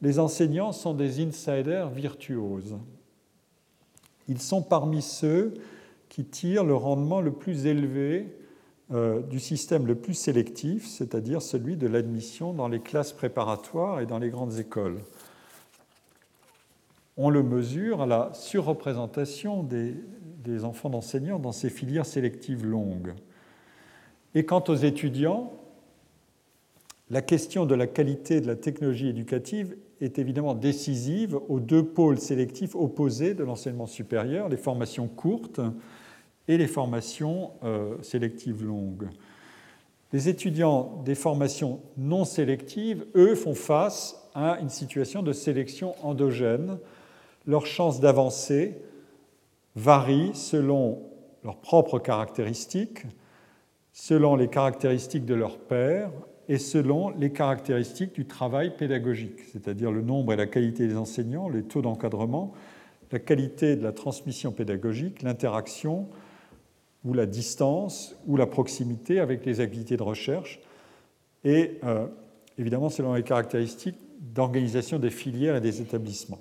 les enseignants sont des insiders virtuoses. Ils sont parmi ceux qui tirent le rendement le plus élevé euh, du système le plus sélectif, c'est-à-dire celui de l'admission dans les classes préparatoires et dans les grandes écoles. On le mesure à la surreprésentation des, enfants d'enseignants dans ces filières sélectives longues. Et quant aux étudiants, la question de la qualité de la technologie éducative est évidemment décisive aux deux pôles sélectifs opposés de l'enseignement supérieur, les formations courtes et les formations euh, sélectives longues. Les étudiants des formations non sélectives, eux, font face à une situation de sélection endogène. Leurs chances d'avancer varient selon leurs propres caractéristiques, selon les caractéristiques de leurs pairs et selon les caractéristiques du travail pédagogique, c'est-à-dire le nombre et la qualité des enseignants, les taux d'encadrement, la qualité de la transmission pédagogique, l'interaction ou la distance ou la proximité avec les activités de recherche et euh, évidemment selon les caractéristiques d'organisation des filières et des établissements.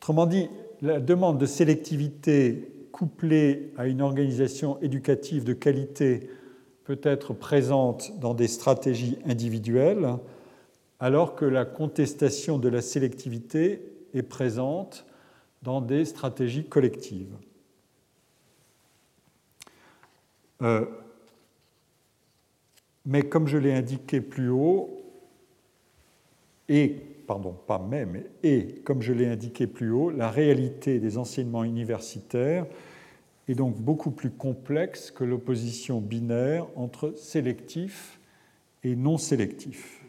Autrement dit, la demande de sélectivité couplée à une organisation éducative de qualité peut être présente dans des stratégies individuelles, alors que la contestation de la sélectivité est présente dans des stratégies collectives. Euh, mais comme je l'ai indiqué plus haut, et pardon, pas mais, mais et, comme je l'ai indiqué plus haut, la réalité des enseignements universitaires est donc beaucoup plus complexe que l'opposition binaire entre sélectif et non sélectif.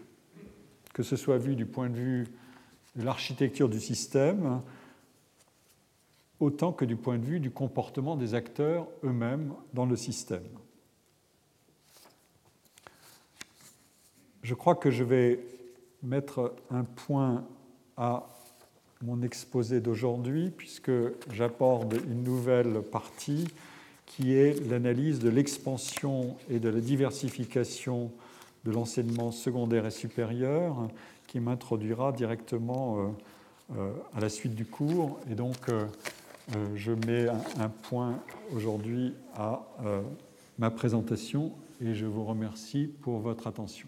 Que ce soit vu du point de vue de l'architecture du système, autant que du point de vue du comportement des acteurs eux-mêmes dans le système. Je crois que je vais mettre un point à mon exposé d'aujourd'hui, puisque j'aborde une nouvelle partie qui est l'analyse de l'expansion et de la diversification de l'enseignement secondaire et supérieur, qui m'introduira directement euh, euh, à la suite du cours. Et donc, euh, je mets un point aujourd'hui à ma présentation et je vous remercie pour votre attention.